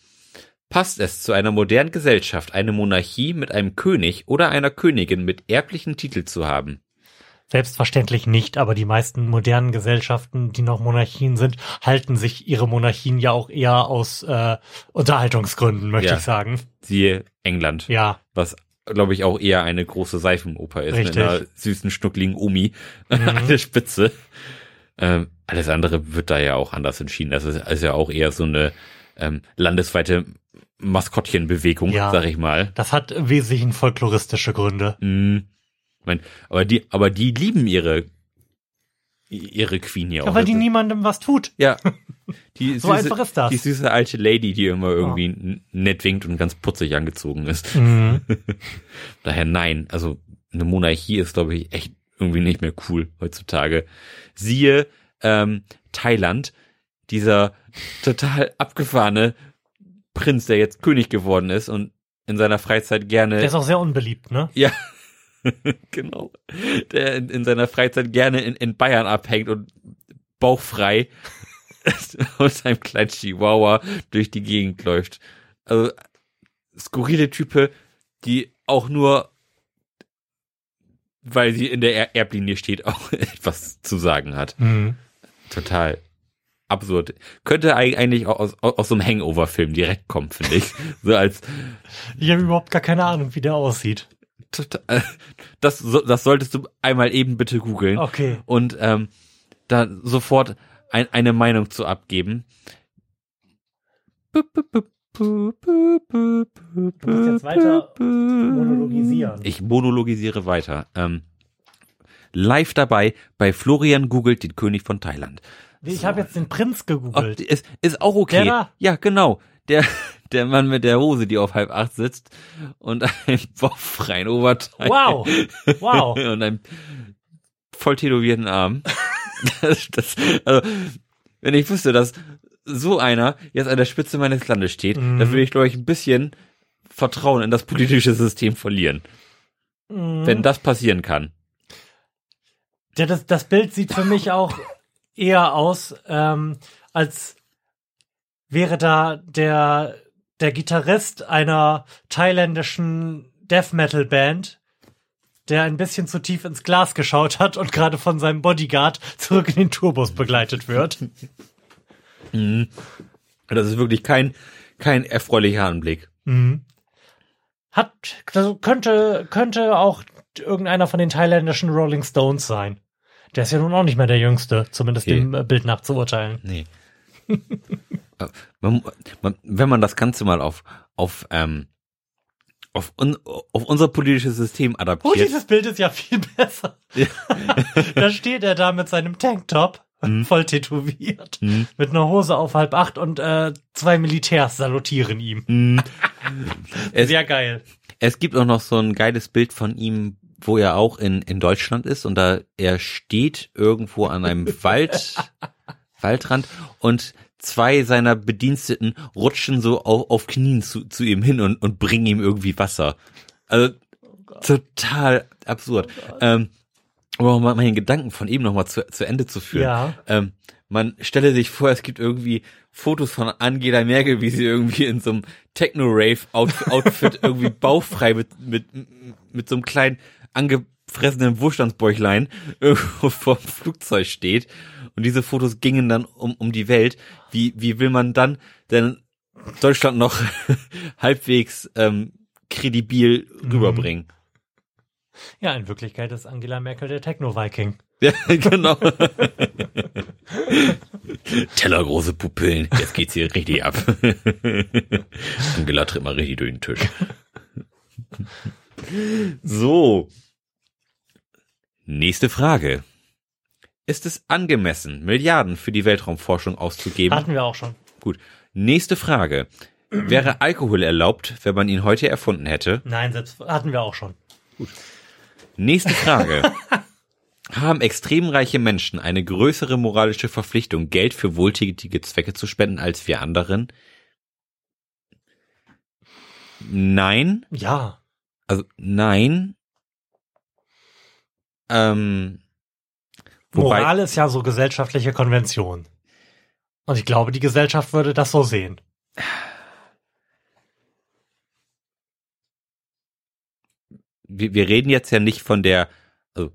Passt es zu einer modernen Gesellschaft, eine Monarchie mit einem König oder einer Königin mit erblichen Titel zu haben? Selbstverständlich nicht, aber die meisten modernen Gesellschaften, die noch Monarchien sind, halten sich ihre Monarchien ja auch eher aus äh, Unterhaltungsgründen, möchte Ja. ich sagen. Siehe England, Ja, was glaube ich auch eher eine große Seifenoper ist Richtig. mit einer süßen schnuckligen Omi Mhm. an der Spitze. Ähm, alles andere wird da ja auch anders entschieden. Das ist, ist ja auch eher so eine ähm, landesweite Maskottchenbewegung, Ja. sag ich mal. das hat im Wesentlichen folkloristische Gründe. Mm. Ich mein, aber die, aber die lieben ihre ihre Queen ja auch. Ja, weil die Das ist- niemandem was tut. ja. Die So einfach ist das. Die süße alte Lady, die immer irgendwie n- nett winkt und ganz putzig angezogen ist. Mhm. Daher nein. Also eine Monarchie ist, glaube ich, echt irgendwie nicht mehr cool heutzutage. Siehe ähm, Thailand, dieser total abgefahrene Prinz, der jetzt König geworden ist und in seiner Freizeit gerne Der ist auch sehr unbeliebt, ne? ja, genau. Der in, in seiner Freizeit gerne in, in Bayern abhängt und bauchfrei und seinem kleinen Chihuahua durch die Gegend läuft. Also skurrile Type, die auch nur, weil sie in der er Erblinie steht, auch etwas zu sagen hat. Mhm. Total absurd. Könnte eig- eigentlich auch aus, aus, aus so einem Hangover-Film direkt kommen, finde ich. So als Ich habe überhaupt gar keine Ahnung, wie der aussieht. das, das solltest du einmal eben bitte googeln Okay. und ähm, da sofort ein, eine Meinung zu abgeben. Du musst jetzt weiter monologisieren. Ich monologisiere weiter. Ähm, live dabei bei Florian googelt den König von Thailand. Ich habe jetzt den Prinz gegoogelt. ist, ist auch okay. Der da? Ja, genau. Der, der Mann mit der Hose, die auf halb acht sitzt und einem bauchfreien Oberteil. Wow. Wow. und einem voll tätowierten Arm. Das, das, also, wenn ich wüsste, dass so einer jetzt an der Spitze meines Landes steht, Mhm. dann würde ich, glaube ich, ein bisschen Vertrauen in das politische System verlieren. Mhm. Wenn das passieren kann. Ja, das, das Bild sieht für mich auch eher aus, ähm, als wäre da der, der Gitarrist einer thailändischen Death Metal Band, der ein bisschen zu tief ins Glas geschaut hat und gerade von seinem Bodyguard zurück in den Tourbus begleitet wird. Das ist wirklich kein, kein erfreulicher Anblick. Mhm. Hat, also könnte, könnte auch irgendeiner von den thailändischen Rolling Stones sein. Der ist ja nun auch nicht mehr der Jüngste, zumindest Okay. dem äh, Bild nach zu urteilen. Nee. Äh, man, man, wenn man das Ganze mal auf, auf, ähm, auf, un, auf unser politisches System Oh, adaptiert. dieses Bild ist ja viel besser. da steht er da mit seinem Tanktop, voll tätowiert, Mhm. mit einer Hose auf halb acht und äh, zwei Militärs salutieren ihm. Mhm. Es, Sehr geil. es gibt auch noch so ein geiles Bild von ihm, wo er auch in, in Deutschland ist und da er steht irgendwo an einem Wald, Waldrand und zwei seiner Bediensteten rutschen so auf, auf Knien zu, zu ihm hin und, und bringen ihm irgendwie Wasser. Also total absurd. ähm, um mal meinen Gedanken von eben nochmal zu, zu Ende zu führen. Ja. Ähm, man stelle sich vor, es gibt irgendwie Fotos von Angela Merkel, wie sie irgendwie in so einem Techno-Rave-Outfit irgendwie bauchfrei mit, mit, mit so einem kleinen angefressenen Wohlstandsbäuchlein irgendwo vor dem Flugzeug steht. Und diese Fotos gingen dann um, um die Welt. Wie, wie will man dann denn Deutschland noch halbwegs ähm, kredibil rüberbringen? Ja, in Wirklichkeit ist Angela Merkel der Techno-Viking. Ja, genau. Tellergroße Pupillen. Jetzt geht's hier richtig ab. Angela tritt mal richtig durch den Tisch. So. Nächste Frage. Ist es angemessen, Milliarden für die Weltraumforschung auszugeben? Hatten wir auch schon. Gut. Nächste Frage. Wäre Alkohol erlaubt, wenn man ihn heute erfunden hätte? Nein, selbst hatten wir auch schon. Nächste Frage. Haben extrem reiche Menschen eine größere moralische Verpflichtung, Geld für wohltätige Zwecke zu spenden als wir anderen? Nein. Ja. Also nein. Ähm, wobei, Moral ist ja so gesellschaftliche Konvention. Und ich glaube, die Gesellschaft würde das so sehen. wir, wir reden jetzt ja nicht von der, also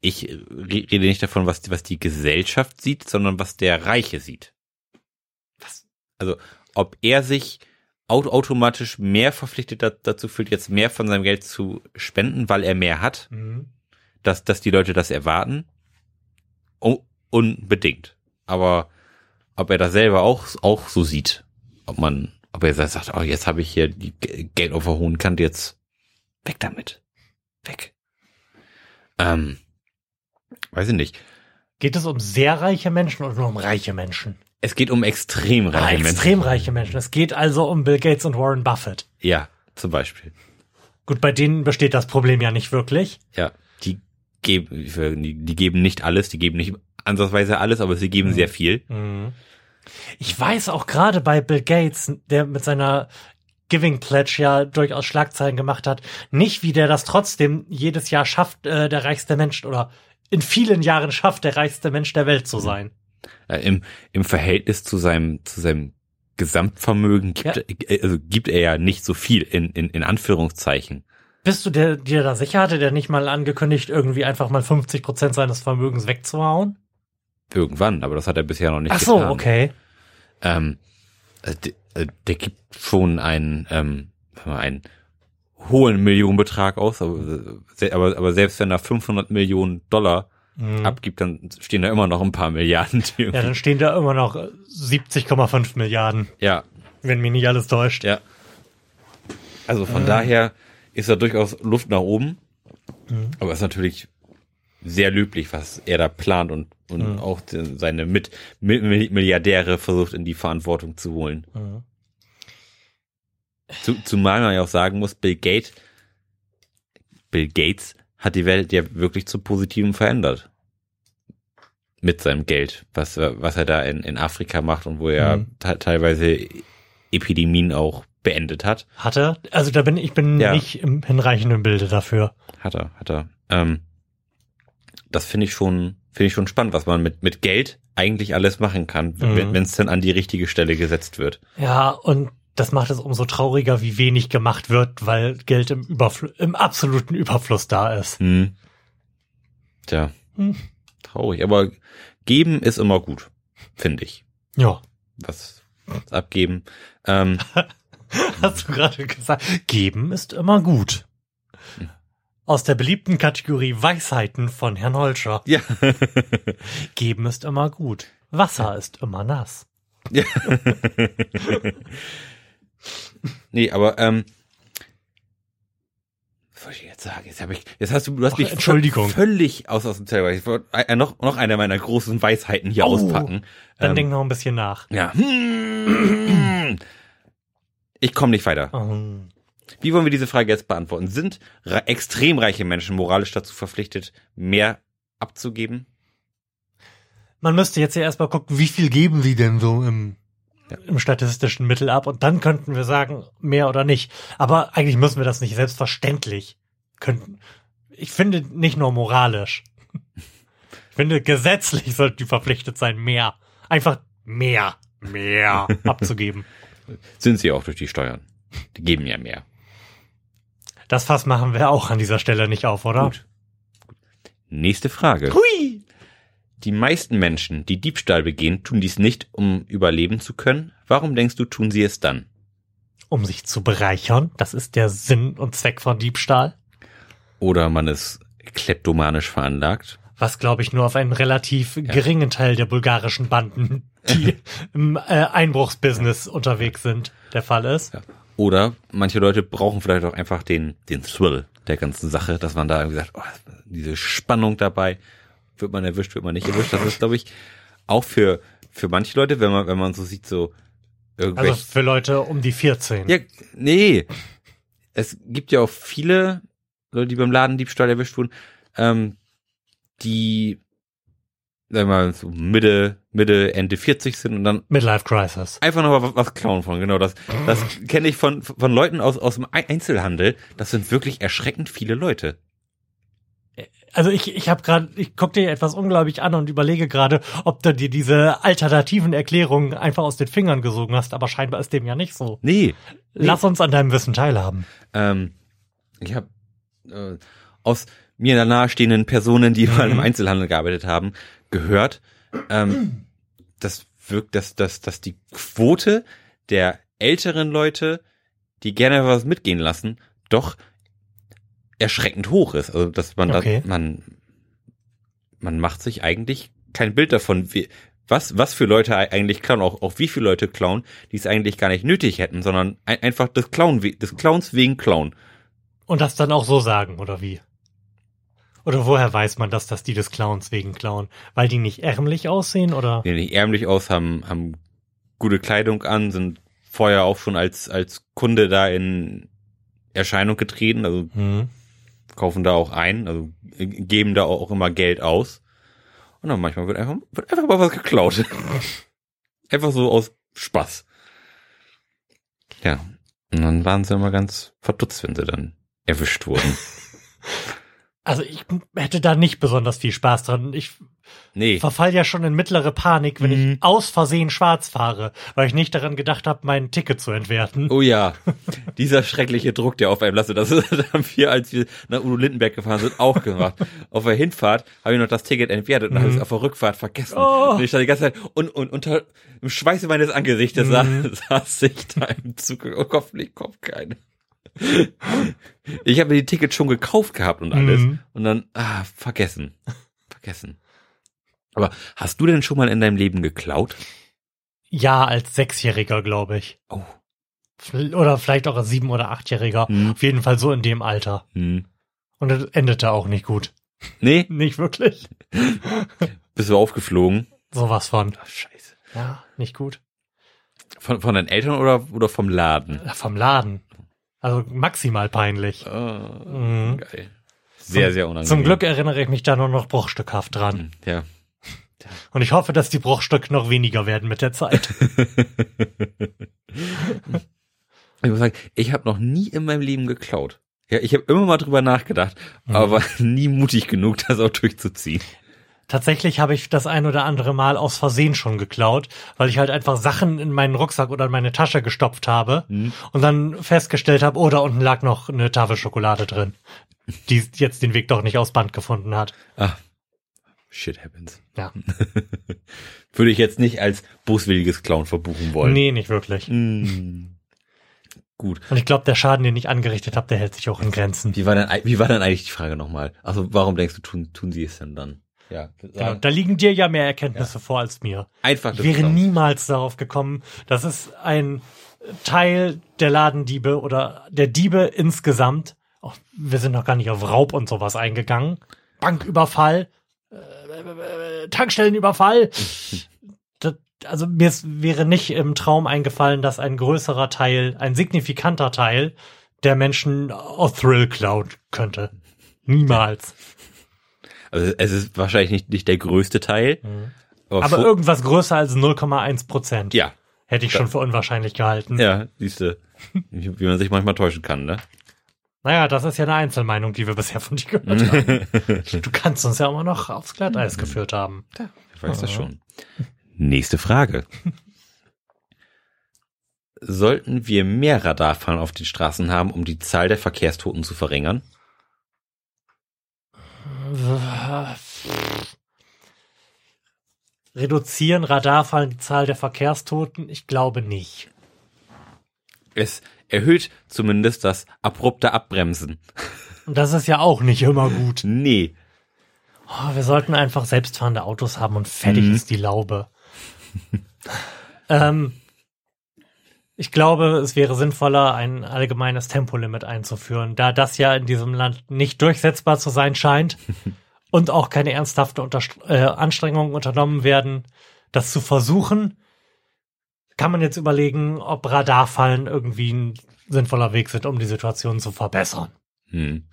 ich rede nicht davon, was, was die Gesellschaft sieht, sondern was der Reiche sieht. Was? Also, ob er sich automatisch mehr verpflichtet da, dazu fühlt, jetzt mehr von seinem Geld zu spenden, weil er mehr hat, Mhm. dass, dass die Leute das erwarten? Oh, unbedingt. Aber ob er das selber auch, auch so sieht, ob man, ob er sagt, oh, jetzt habe ich hier die Geld auf der hohen Kante, jetzt weg damit. Weg. Ähm, weiß ich nicht. Geht es um sehr reiche Menschen oder nur um reiche Menschen? Es geht um extrem Ah, reiche Menschen. extrem reiche Menschen. Es geht also um Bill Gates und Warren Buffett. Ja, zum Beispiel. Gut, bei denen besteht das Problem ja nicht wirklich. Ja, die geben, die, die geben nicht alles, die geben nicht ansatzweise alles, aber sie geben sehr viel. Ich weiß auch gerade bei Bill Gates, der mit seiner Giving Pledge ja durchaus Schlagzeilen gemacht hat, nicht wie der das trotzdem jedes Jahr schafft, äh, der reichste Mensch oder in vielen Jahren schafft, der reichste Mensch der Welt zu sein. Äh, Im, Im Verhältnis zu seinem, zu seinem Gesamtvermögen gibt, Ja. äh, also gibt er ja nicht so viel in, in, in Anführungszeichen. Bist du dir, dir da sicher? Hatte der nicht mal angekündigt, irgendwie einfach mal 50 Prozent seines Vermögens wegzuhauen? Irgendwann, aber das hat er bisher noch nicht Ach so, getan. okay. Ähm, also der, also der gibt schon einen, ähm, einen hohen Millionenbetrag aus, aber, aber, aber selbst wenn er 500 Millionen Dollar abgibt, dann stehen da immer noch ein paar Milliarden. Ja, dann stehen da immer noch äh, 70,5 Milliarden, ja, wenn mich nicht alles täuscht. ja. Also von daher ist da durchaus Luft nach oben, aber es ist natürlich sehr löblich, was er da plant und, und auch die, seine mit, mit Milliardäre versucht in die Verantwortung zu holen. Zu, zumal man ja auch sagen muss, Bill Gates, Bill Gates hat die Welt ja wirklich zum Positiven verändert. Mit seinem Geld, was, was er da in, in Afrika macht und wo er Mhm. te- teilweise Epidemien auch beendet hat. Hatte? Also da bin ich bin Ja. nicht im hinreichenden Bilde dafür. Hat er, hat er. Ähm, das finde ich schon, finde ich schon spannend, was man mit, mit Geld eigentlich alles machen kann, Mhm. wenn es dann an die richtige Stelle gesetzt wird. Ja, und das macht es umso trauriger, wie wenig gemacht wird, weil Geld im, Überfl im absoluten Überfluss da ist. Hm. Tja, Hm. traurig. Aber geben ist immer gut, finde ich. Ja. Was, was abgeben. Ähm, Hast du gerade gesagt, geben ist immer gut. Aus der beliebten Kategorie Weisheiten von Herrn Holscher. ja. Geben ist immer gut. Wasser ist immer nass. nee, aber ähm, was wollte ich jetzt sagen? Jetzt habe ich, jetzt hast du, du hast Ach, mich Entschuldigung. völlig aus aus dem Teil. Ich wollte äh, noch noch eine meiner großen Weisheiten hier Oh, auspacken. Dann Ähm, denk noch ein bisschen nach. Ja. Ich komme nicht weiter. Ähm, Wie wollen wir diese Frage jetzt beantworten? Sind re extrem reiche Menschen moralisch dazu verpflichtet, mehr abzugeben? Man müsste jetzt ja erstmal gucken, wie viel geben sie denn so im, im statistischen Mittel ab und dann könnten wir sagen, mehr oder nicht. Aber eigentlich müssen wir das nicht selbstverständlich. Könnten, ich finde nicht nur moralisch. Ich finde gesetzlich sollten die verpflichtet sein, mehr. Einfach mehr, mehr abzugeben. Sind sie auch durch die Steuern? Die geben ja mehr. Das Fass machen wir auch an dieser Stelle nicht auf, oder? Gut. Nächste Frage. Hui! Die meisten Menschen, die Diebstahl begehen, tun dies nicht, um überleben zu können. Warum denkst du, tun sie es dann? Um sich zu bereichern, das ist der Sinn und Zweck von Diebstahl. Oder man ist kleptomanisch veranlagt? was glaube ich nur auf einen relativ geringen Teil der bulgarischen Banden, die im äh, Einbruchsbusiness unterwegs sind, der Fall ist. Ja. Oder manche Leute brauchen vielleicht auch einfach den, den Thrill der ganzen Sache, dass man da irgendwie sagt, oh, diese Spannung dabei, wird man erwischt, wird man nicht erwischt. Das ist, glaube ich, auch für, für manche Leute, wenn man, wenn man so sieht, so irgendwelche. Also für Leute um die 14. ja, nee. Es gibt ja auch viele Leute, die beim Ladendiebstahl erwischt wurden, ähm, die, sagen wir mal, so Mitte, Mitte, Ende 40 sind und dann Midlife Crisis. einfach noch was, was klauen von. Genau, das, das kenne ich von, von Leuten aus, aus dem Ei- Einzelhandel. Das sind wirklich erschreckend viele Leute. Also ich, ich habe gerade, ich guck dir etwas unglaublich an und überlege gerade, ob du dir diese alternativen Erklärungen einfach aus den Fingern gesogen hast, aber scheinbar ist dem ja nicht so. Nee, Lass uns an deinem Wissen teilhaben. ähm, ich habe äh, aus mir nahestehenden Personen, die mal im Einzelhandel gearbeitet haben, gehört, ähm, das wirkt, dass, dass, dass die Quote der älteren Leute, die gerne was mitgehen lassen, doch erschreckend hoch ist. Also dass man Okay. da, man man macht sich eigentlich kein Bild davon, wie, was was für Leute eigentlich klauen, auch auch wie viele Leute klauen, die es eigentlich gar nicht nötig hätten, sondern ein, einfach des Clown des Clowns wegen klauen. Und das dann auch so sagen, oder wie? Oder woher weiß man, dass das die des Clowns wegen klauen? Weil die nicht ärmlich aussehen, oder? Die nicht ärmlich aus, haben haben gute Kleidung an, sind vorher auch schon als als Kunde da in Erscheinung getreten, also Hm. Kaufen da auch ein, also geben da auch immer Geld aus. Und dann manchmal wird einfach, wird einfach mal was geklaut. einfach so aus Spaß. Ja. Und dann waren sie immer ganz verdutzt, wenn sie dann erwischt wurden. Also ich hätte da nicht besonders viel Spaß dran. Ich Nee. verfall ja schon in mittlere Panik, wenn Mhm. ich aus Versehen schwarz fahre, weil ich nicht daran gedacht habe, mein Ticket zu entwerten. Oh ja, dieser schreckliche Druck, der auf einem lastet, das haben wir, als wir nach Udo Lindenberg gefahren sind, auch gemacht. auf der Hinfahrt habe ich noch das Ticket entwertet und habe es auf der Rückfahrt vergessen. Oh. Und ich stand die ganze Zeit und, und unter im Schweiße meines Angesichtes Mhm. saß, saß ich da im Zug. Oh, hoffentlich kommt keine. Ich habe mir die Tickets schon gekauft gehabt und alles. Mhm. Und dann, ah, vergessen. Vergessen. Aber hast du denn schon mal in deinem Leben geklaut? Ja, als Sechsjähriger, glaube ich. Oh. Oder vielleicht auch als Sieben- oder Achtjähriger. Hm. Auf jeden Fall so in dem Alter. Hm. Und es endete auch nicht gut. Nee, Nicht wirklich. bist du aufgeflogen? Sowas von. Ach, scheiße. Ja, nicht gut. Von, von deinen Eltern oder, oder vom Laden? Ja, Vom Laden. Also maximal peinlich. Oh, Mhm. Geil. Sehr, sehr unangenehm. Zum Glück erinnere ich mich da nur noch bruchstückhaft dran. Ja. Und ich hoffe, dass die Bruchstücke noch weniger werden mit der Zeit. Ich muss sagen, ich habe noch nie in meinem Leben geklaut. Ja, ich habe immer mal drüber nachgedacht, aber nie mutig genug, das auch durchzuziehen. Tatsächlich habe ich das ein oder andere Mal aus Versehen schon geklaut, weil ich halt einfach Sachen in meinen Rucksack oder in meine Tasche gestopft habe und dann festgestellt habe, oh, da unten lag noch eine Tafel Schokolade drin, die jetzt den Weg doch nicht aus Band gefunden hat. Ah, shit happens. Ja. Würde ich jetzt nicht als boswilliges Clown verbuchen wollen. Nee, nicht wirklich. Mm. Gut. Und ich glaube, der Schaden, den ich angerichtet habe, der hält sich auch in Grenzen. Wie war denn, wie war denn eigentlich die Frage nochmal? Also, warum denkst du, tun, tun sie es denn dann? Ja. Genau, da liegen dir ja mehr Erkenntnisse vor als mir. Einfach Ich wäre Clowns. niemals darauf gekommen, das ist ein Teil der Ladendiebe oder der Diebe insgesamt. Oh, wir sind noch gar nicht auf Raub und sowas eingegangen. Banküberfall, äh, Tankstellenüberfall. das, also mir wäre nicht im Traum eingefallen, dass ein größerer Teil, ein signifikanter Teil der Menschen aus Thrill klauen könnte. Niemals. Also, es ist wahrscheinlich nicht, nicht der größte Teil. Aber vor- irgendwas größer als 0,1 Prozent. ja, Hätte ich schon für unwahrscheinlich gehalten. ja, siehste, wie, wie man sich manchmal täuschen kann, ne? Naja, das ist ja eine Einzelmeinung, die wir bisher von dir gehört haben. du kannst uns ja immer noch aufs Glatteis geführt haben. Ich weiß das schon. Nächste Frage. Sollten wir mehr Radarfallen auf den Straßen haben, um die Zahl der Verkehrstoten zu verringern? Reduzieren Radarfallen die Zahl der Verkehrstoten? Ich glaube nicht. Es erhöht zumindest das abrupte Abbremsen. Und das ist ja auch nicht immer gut. Nee. Oh, wir sollten einfach selbstfahrende Autos haben und fertig Mhm. ist die Laube. ähm, ich glaube, es wäre sinnvoller, ein allgemeines Tempolimit einzuführen, da das ja in diesem Land nicht durchsetzbar zu sein scheint und auch keine ernsthafte Unterst äh, Anstrengungen unternommen werden, das zu versuchen. kann man jetzt überlegen, ob Radarfallen irgendwie ein sinnvoller Weg sind, um die Situation zu verbessern. Hm.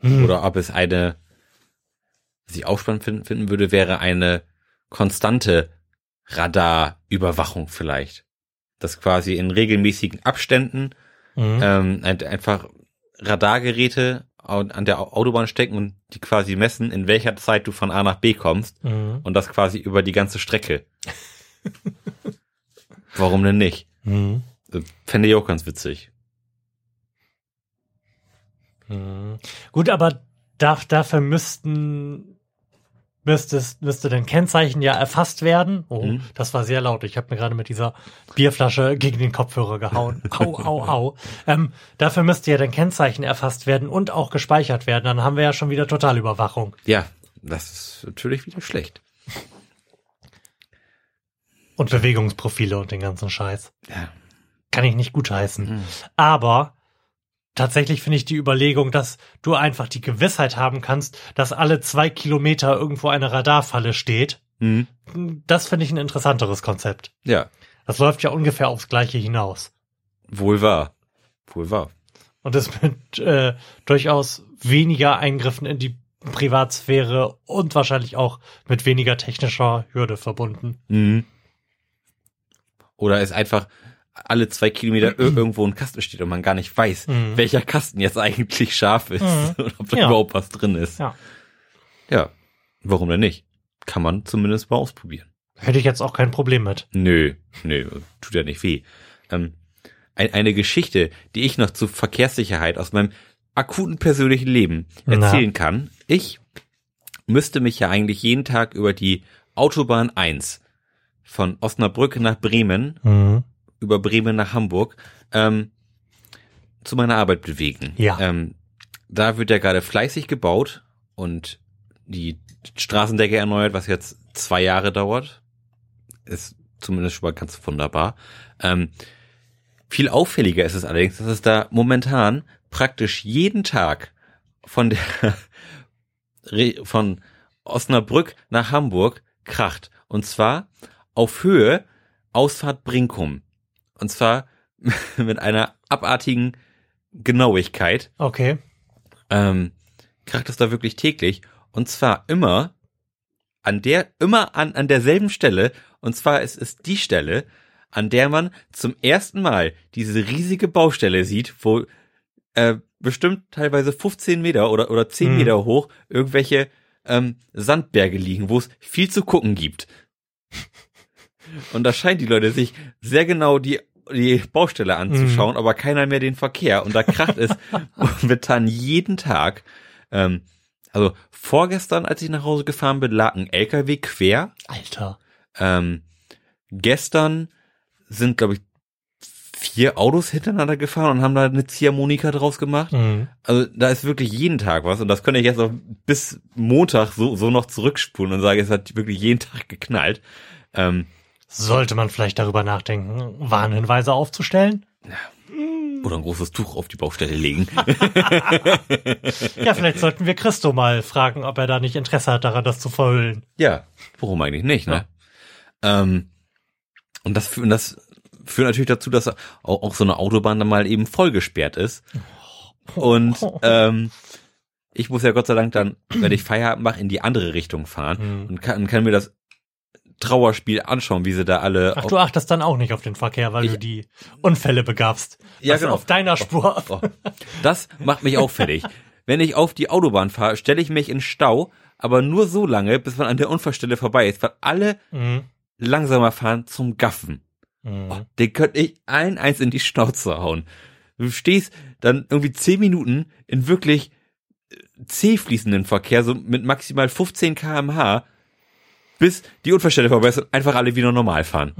Hm. Oder ob es eine, was ich auch spannend finden, finden würde, wäre eine konstante Radarüberwachung vielleicht. Dass quasi in regelmäßigen Abständen Mhm. ähm, ein- einfach Radargeräte an der Au- Autobahn stecken und die quasi messen, in welcher Zeit du von A nach B kommst Mhm. und das quasi über die ganze Strecke. Warum denn nicht? Mhm. Äh, Fände ich auch ganz witzig. Mhm. Gut, aber da, dafür müssten müsste, es- müsste denn Kennzeichen ja erfasst werden. Oh, Mhm. das war sehr laut. Ich habe mir gerade mit dieser Bierflasche gegen den Kopfhörer gehauen. Au, au, au. Ähm, dafür müsste ja dann Kennzeichen erfasst werden und auch gespeichert werden. Dann haben wir ja schon wieder Totalüberwachung. Ja, das ist natürlich wieder schlecht. Und Bewegungsprofile und den ganzen Scheiß. Ja. Kann ich nicht gutheißen. Mhm. Aber tatsächlich finde ich die Überlegung, dass du einfach die Gewissheit haben kannst, dass alle zwei Kilometer irgendwo eine Radarfalle steht. Mhm. Das finde ich ein interessanteres Konzept. Ja, Das läuft ja ungefähr aufs Gleiche hinaus. wohl wahr. Wohl wahr. Und ist mit äh, durchaus weniger Eingriffen in die Privatsphäre und wahrscheinlich auch mit weniger technischer Hürde verbunden. Mhm. Oder es einfach alle zwei Kilometer ir- irgendwo ein Kasten steht und man gar nicht weiß, Mhm. welcher Kasten jetzt eigentlich scharf ist Mhm. und ob da Ja. überhaupt was drin ist. Ja. Ja, warum denn nicht? Kann man zumindest mal ausprobieren. Hätte ich jetzt auch kein Problem mit. Nö, nö, tut ja nicht weh. Ähm, ein, eine Geschichte, die ich noch zur Verkehrssicherheit aus meinem akuten persönlichen Leben Na. erzählen kann. Ich müsste mich ja eigentlich jeden Tag über die Autobahn 1 von Osnabrück nach Bremen, Mhm. Über Bremen nach Hamburg, ähm, zu meiner Arbeit bewegen. Ja. Ähm, da wird ja gerade fleißig gebaut und die Straßendecke erneuert, was jetzt zwei Jahre dauert. Ist zumindest schon mal ganz wunderbar. Ähm, viel auffälliger ist es allerdings, dass es da momentan praktisch jeden Tag von der von Osnabrück nach Hamburg kracht. Und zwar auf Höhe Ausfahrt Brinkum. Und zwar mit einer abartigen Genauigkeit. Okay. Ähm, kracht es da wirklich täglich. Und zwar immer an der, immer an, an derselben Stelle. Und zwar ist es die Stelle, an der man zum ersten Mal diese riesige Baustelle sieht, wo äh, bestimmt teilweise 15 Meter oder, oder 10 Hm. Meter hoch irgendwelche ähm, Sandberge liegen, wo es viel zu gucken gibt. Und da scheinen die Leute sich sehr genau die, die Baustelle anzuschauen, aber keiner mehr den Verkehr. Und da kracht es momentan jeden Tag. Ähm, also vorgestern, als ich nach Hause gefahren bin, lag ein LKW quer. Alter. Ähm, gestern sind, glaube ich, vier Autos hintereinander gefahren und haben da eine Ziehharmonika draus gemacht. Mhm. Also da ist wirklich jeden Tag was und das könnte ich jetzt auch bis Montag so, so noch zurückspulen und sage, es hat wirklich jeden Tag geknallt. Ähm, Sollte man vielleicht darüber nachdenken, Warnhinweise aufzustellen? oder ein großes Tuch auf die Baustelle legen. Ja, vielleicht sollten wir Christo mal fragen, ob er da nicht Interesse hat daran, das zu verhüllen. ja, warum eigentlich nicht, ne? Ähm, und das, und das führt natürlich dazu, dass auch, auch so eine Autobahn dann mal eben vollgesperrt ist. Und ähm, ich muss ja Gott sei Dank dann, wenn ich Feierabend mache, in die andere Richtung fahren Hm. und kann, kann mir das Trauerspiel anschauen, wie sie da alle Ach, du achtest dann auch nicht auf den Verkehr, weil Ich- du die Unfälle begabst. Ja, genau. Auf deiner Spur. Oh, das macht mich auch fertig. Wenn ich auf die Autobahn fahre, stelle ich mich in Stau, aber nur so lange, bis man an der Unfallstelle vorbei ist, weil alle Mhm. langsamer fahren zum Gaffen. Mhm. Oh, den könnte ich allen eins in die Schnauze hauen. Du stehst dann irgendwie zehn Minuten in wirklich äh, zäh fließenden Verkehr, so mit maximal 15 kmh, bis die Unfallstelle vorbei ist und einfach alle wieder normal fahren.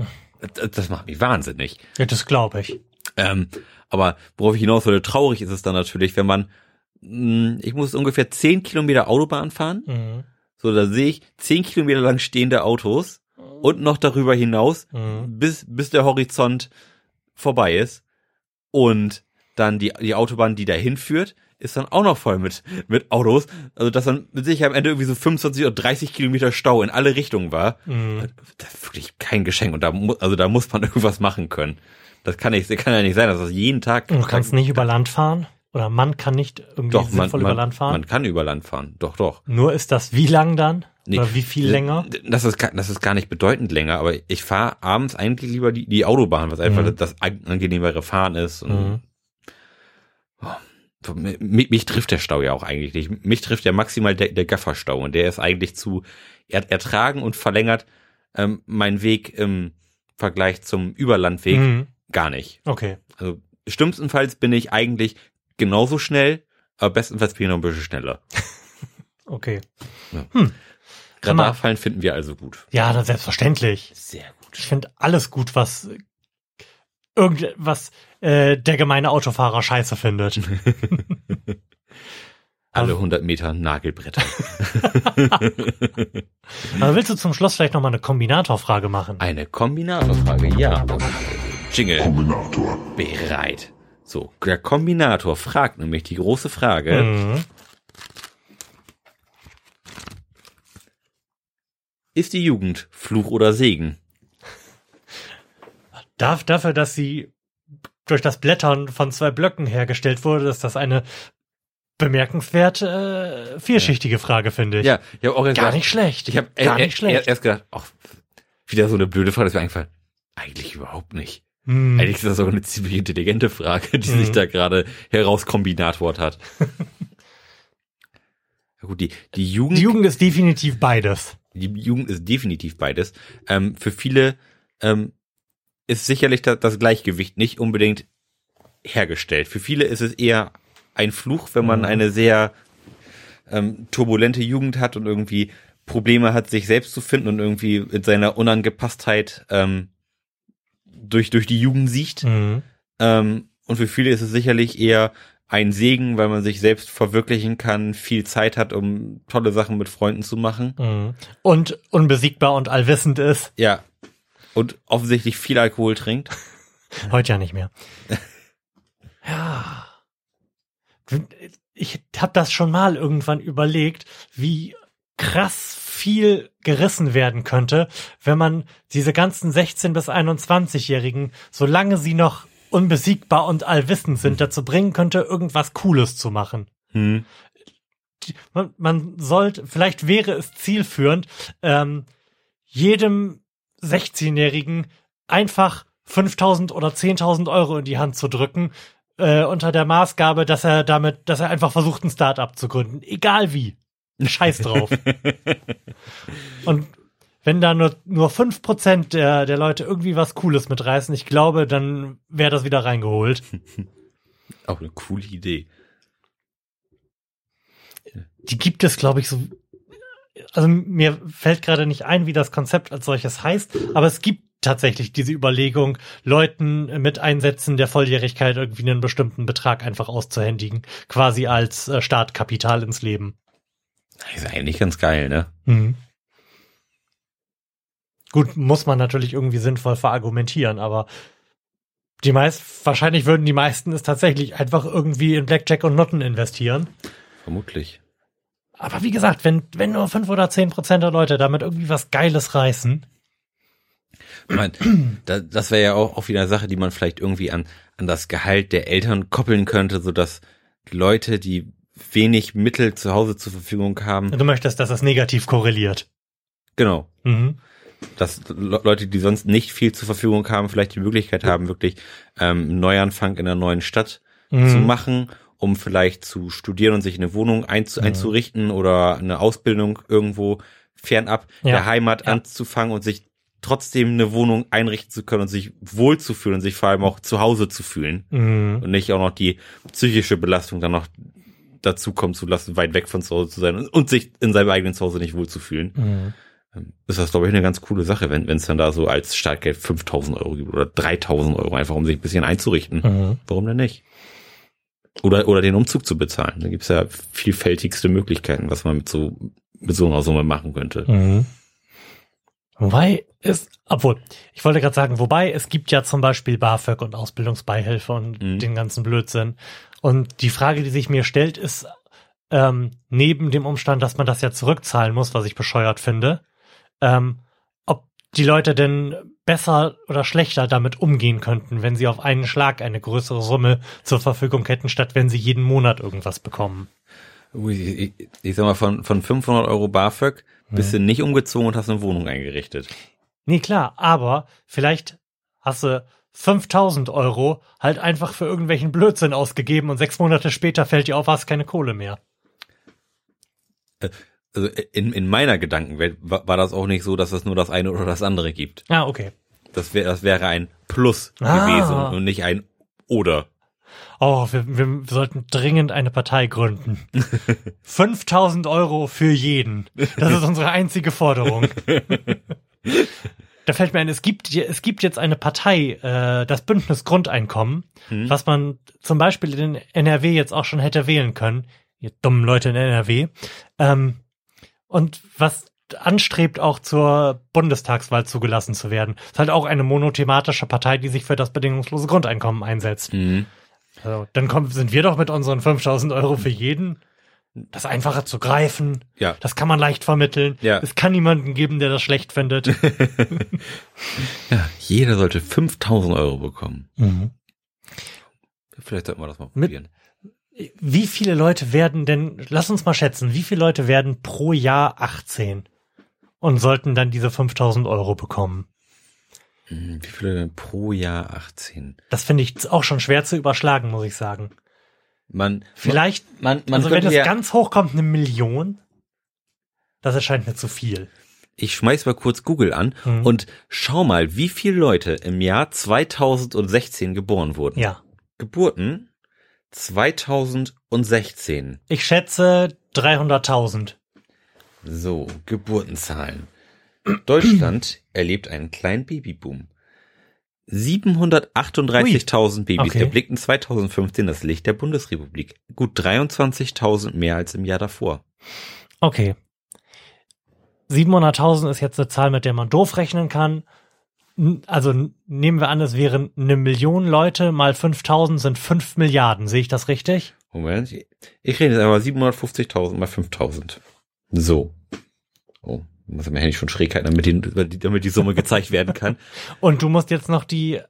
Das, macht mich wahnsinnig. Ja, das glaube ich. Ähm, aber worauf ich hinaus wollte, traurig ist es dann natürlich, wenn man, mh, ich muss ungefähr 10 Kilometer Autobahn fahren, Mhm. so da sehe ich 10 Kilometer lang stehende Autos und noch darüber hinaus, Mhm. bis, bis der Horizont vorbei ist und dann die, die Autobahn, die dahin führt, ist dann auch noch voll mit, mit Autos. Also, dass dann mit Sicherheit am Ende irgendwie so 25 oder 30 Kilometer Stau in alle Richtungen war. Mhm. Das ist wirklich kein Geschenk. Und da, mu- also da muss man irgendwas machen können. Das kann nicht, kann ja nicht sein, dass das jeden Tag. Du kannst nicht über Land fahren? Oder man kann nicht irgendwie doch, man, sinnvoll man, über Land fahren? man kann über Land fahren. Doch, doch. Nur ist das wie lang dann? Nee. Oder wie viel länger? Das ist, gar- das ist gar nicht bedeutend länger, aber ich fahre abends eigentlich lieber die, die Autobahn, was einfach Mhm. das an- angenehmere Fahren ist. Und Mhm. So, mi- mich, trifft der Stau ja auch eigentlich nicht. Mich trifft ja maximal der, der Gafferstau und der ist eigentlich zu er, ertragen und verlängert ähm, meinen Weg im Vergleich zum Überlandweg Mhm. gar nicht. Okay. Also schlimmstenfalls bin ich eigentlich genauso schnell, aber bestenfalls bin ich noch ein bisschen schneller. Okay. Kann man- Radarfallen finden wir also gut. Ja, dann selbstverständlich. Sehr gut. Ich finde alles gut, was irgendwas äh, der gemeine Autofahrer scheiße findet. Alle 100 Meter Nagelbretter. Aber willst du zum Schluss vielleicht noch mal eine Kombinatorfrage machen? Eine Kombinatorfrage, ja. Jingle. Kombinator. Bereit. So, der Kombinator fragt nämlich die große Frage. Mhm. Ist die Jugend Fluch oder Segen? Darf dafür, dass sie durch das Blättern von zwei Blöcken hergestellt wurde, ist das eine bemerkenswert äh, vielschichtige Frage, finde ich. Ja, ich auch Gar gedacht, nicht schlecht. ich habe Gar er, nicht schlecht. erst gedacht, ach, wieder so eine blöde Frage, das mir eingefallen. Eigentlich überhaupt nicht. Hm. Eigentlich ist das sogar eine ziemlich intelligente Frage, die Mhm. sich da gerade herauskombinatort hat. ja gut, die, die Jugend, Die Jugend ist definitiv beides. die Jugend ist definitiv beides. Ähm, für viele ähm, ist sicherlich das, das Gleichgewicht nicht unbedingt hergestellt. Für viele ist es eher ein Fluch, wenn man Mhm. eine sehr ähm, turbulente Jugend hat und irgendwie Probleme hat, sich selbst zu finden und irgendwie mit seiner Unangepasstheit ähm, durch, durch die Jugend sieht. Mhm. Ähm, und für viele ist es sicherlich eher ein Segen, weil man sich selbst verwirklichen kann, viel Zeit hat, um tolle Sachen mit Freunden zu machen. Mhm. Und unbesiegbar und allwissend ist. Ja. Und offensichtlich viel Alkohol trinkt. Heute ja nicht mehr. ja. Ich habe das schon mal irgendwann überlegt, wie krass viel gerissen werden könnte, wenn man diese ganzen 16 bis 21-Jährigen, solange sie noch unbesiegbar und allwissend sind, dazu bringen könnte, irgendwas Cooles zu machen. Hm. Man, man sollte, vielleicht wäre es zielführend, ähm, jedem 16-Jährigen einfach 5000 oder 10.000 Euro in die Hand zu drücken, äh, unter der Maßgabe, dass er damit, dass er einfach versucht, ein Start-up zu gründen. Egal wie. Scheiß drauf. Und wenn da nur, nur 5% der, der Leute irgendwie was Cooles mitreißen, ich glaube, dann wäre das wieder reingeholt. Auch eine coole Idee. die gibt es, glaube ich, so. Also mir fällt gerade nicht ein, wie das Konzept als solches heißt, aber es gibt tatsächlich diese Überlegung, Leuten mit Einsätzen der Volljährigkeit irgendwie einen bestimmten Betrag einfach auszuhändigen, quasi als äh, Startkapital ins Leben. Ist eigentlich ganz geil, ne? Mhm. Gut, muss man natürlich irgendwie sinnvoll verargumentieren, aber die meist, wahrscheinlich würden die meisten es tatsächlich einfach irgendwie in Blackjack und Noten investieren. Vermutlich. Aber wie gesagt, wenn, wenn nur fünf oder zehn Prozent der Leute damit irgendwie was Geiles reißen, Ich mein, da, das wäre ja auch, auch wieder eine Sache, die man vielleicht irgendwie an, an das Gehalt der Eltern koppeln könnte, so dass Leute, die wenig Mittel zu Hause zur Verfügung haben, du möchtest, dass das negativ korreliert. genau, Mhm. dass Le Leute, die sonst nicht viel zur Verfügung haben, vielleicht die Möglichkeit haben, wirklich ähm, einen Neuanfang in einer neuen Stadt Mhm. zu machen, um vielleicht zu studieren und sich eine Wohnung einzu Mhm. einzurichten oder eine Ausbildung irgendwo fernab Ja. der Heimat Ja. anzufangen und sich trotzdem eine Wohnung einrichten zu können und sich wohlzufühlen und sich vor allem auch zu Hause zu fühlen Mhm. und nicht auch noch die psychische Belastung dann noch dazu kommen zu lassen, weit weg von zu Hause zu sein und, und sich in seinem eigenen Zuhause nicht wohlzufühlen. Mhm. Ähm, Ist das, glaube ich, eine ganz coole Sache, wenn es dann da so als Startgeld 5000 Euro gibt oder 3000 Euro, einfach um sich ein bisschen einzurichten. Mhm. Warum denn nicht? Oder, oder den Umzug zu bezahlen. Da gibt's ja vielfältigste Möglichkeiten, was man mit so, mit so einer Summe machen könnte. Mhm. Wobei es, obwohl, ich wollte gerade sagen, wobei es gibt ja zum Beispiel BAföG und Ausbildungsbeihilfe und Mhm. den ganzen Blödsinn. Und die Frage, die sich mir stellt, ist, ähm, neben dem Umstand, dass man das ja zurückzahlen muss, was ich bescheuert finde, ähm, ob die Leute denn besser oder schlechter damit umgehen könnten, wenn sie auf einen Schlag eine größere Summe zur Verfügung hätten, statt wenn sie jeden Monat irgendwas bekommen. Ui, Ich, ich sag mal, von, von 500 Euro BAföG bist du nicht umgezogen und hast eine Wohnung eingerichtet. Nee, klar, aber vielleicht hast du 5000 Euro halt einfach für irgendwelchen Blödsinn ausgegeben und sechs Monate später fällt dir auf, hast keine Kohle mehr. Also in, in meiner Gedankenwelt war, war das auch nicht so, dass es nur das eine oder das andere gibt. Ah, okay. Das, wär, das wäre ein Plus Ah. gewesen und nicht ein Oder. Oh, wir, wir sollten dringend eine Partei gründen. 5000 Euro für jeden. Das ist unsere einzige Forderung. Da fällt mir ein, es gibt, es gibt jetzt eine Partei, äh, das Bündnis Grundeinkommen, was man zum Beispiel in NRW jetzt auch schon hätte wählen können. Ihr dummen Leute in NRW. Ähm, und was anstrebt, auch zur Bundestagswahl zugelassen zu werden. Ist halt auch eine monothematische Partei, die sich für das bedingungslose Grundeinkommen einsetzt. Mhm. Also, dann kommen, sind wir doch mit unseren 5000 Euro für jeden. Das einfacher zu greifen. Ja. Das kann man leicht vermitteln. Ja. Es kann niemanden geben, der das schlecht findet. Ja, jeder sollte 5000 Euro bekommen. Vielleicht sollten wir das mal Mit- probieren. Wie viele Leute werden denn, lass uns mal schätzen, wie viele Leute werden pro Jahr 18 und sollten dann diese 5000 Euro bekommen? Hm, Wie viele denn pro Jahr 18? Das finde ich auch schon schwer zu überschlagen, muss ich sagen. Man, Vielleicht, man, man also wenn es ja, ganz hoch kommt, eine Million, das erscheint mir zu viel. ich schmeiß mal kurz Google an Mhm. und schau mal, wie viele Leute im Jahr 2016 geboren wurden. Ja. Geburten 2016. Ich schätze 300.000. So, Geburtenzahlen. Deutschland erlebt einen kleinen Babyboom. 738.000 Babys Okay. erblickten 2015 das Licht der Bundesrepublik. Gut 23.000 mehr als im Jahr davor. Okay. 700.000 ist jetzt eine Zahl, mit der man doof rechnen kann. Also nehmen wir an, es wären eine Million Leute mal 5000 sind 5 Milliarden. Sehe ich das richtig? Moment, ich rede jetzt aber 750.000 mal 5.000. So. Oh, muss mein Handy schon schräg halten, damit die, damit die Summe gezeigt werden kann. Und du musst jetzt noch die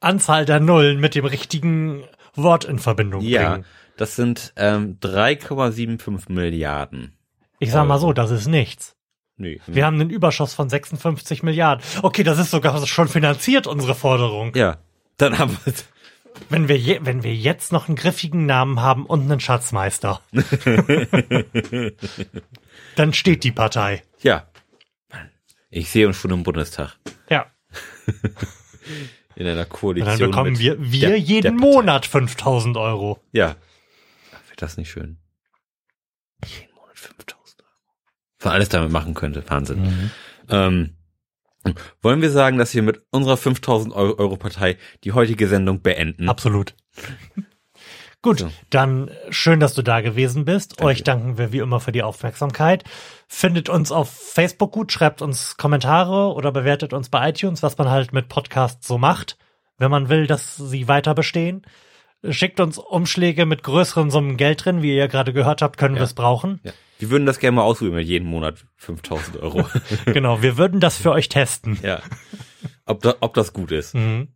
Anzahl der Nullen mit dem richtigen Wort in Verbindung Ja, bringen. das sind ähm, 3,75 Milliarden. Ich sag mal so, das ist nichts. Nee. Wir haben einen Überschuss von 56 Milliarden. Okay, das ist sogar schon finanziert, unsere Forderung. ja, dann haben wir Wenn wir, je, wenn wir jetzt noch einen griffigen Namen haben und einen Schatzmeister, dann steht die Partei. Ja. Ich sehe uns schon im Bundestag. Ja. In einer Und Koalition. dann bekommen wir, wir der- jeden der. Monat 5000 Euro. Ja. Wäre das nicht schön? Jeden Monat 5000 Euro. Was alles damit machen könnte. Wahnsinn. Ähm, wollen wir sagen, dass wir mit unserer 5000 Euro, Partei die heutige Sendung beenden? Absolut. Gut, So. dann schön, dass du da gewesen bist. Euch danken wir wie immer für die Aufmerksamkeit. Findet uns auf Facebook gut, schreibt uns Kommentare oder bewertet uns bei iTunes, was man halt mit Podcasts so macht, wenn man will, dass sie weiter bestehen. Schickt uns Umschläge mit größeren Summen Geld drin, wie ihr ja gerade gehört habt, können wir es brauchen. Ja. Wir würden das gerne mal ausprobieren mit jeden Monat 5000 Euro. Genau, wir würden das für euch testen. ja. Ob, da, ob das gut ist. Mhm.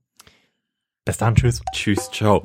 Bis dann, tschüss. Tschüss, ciao.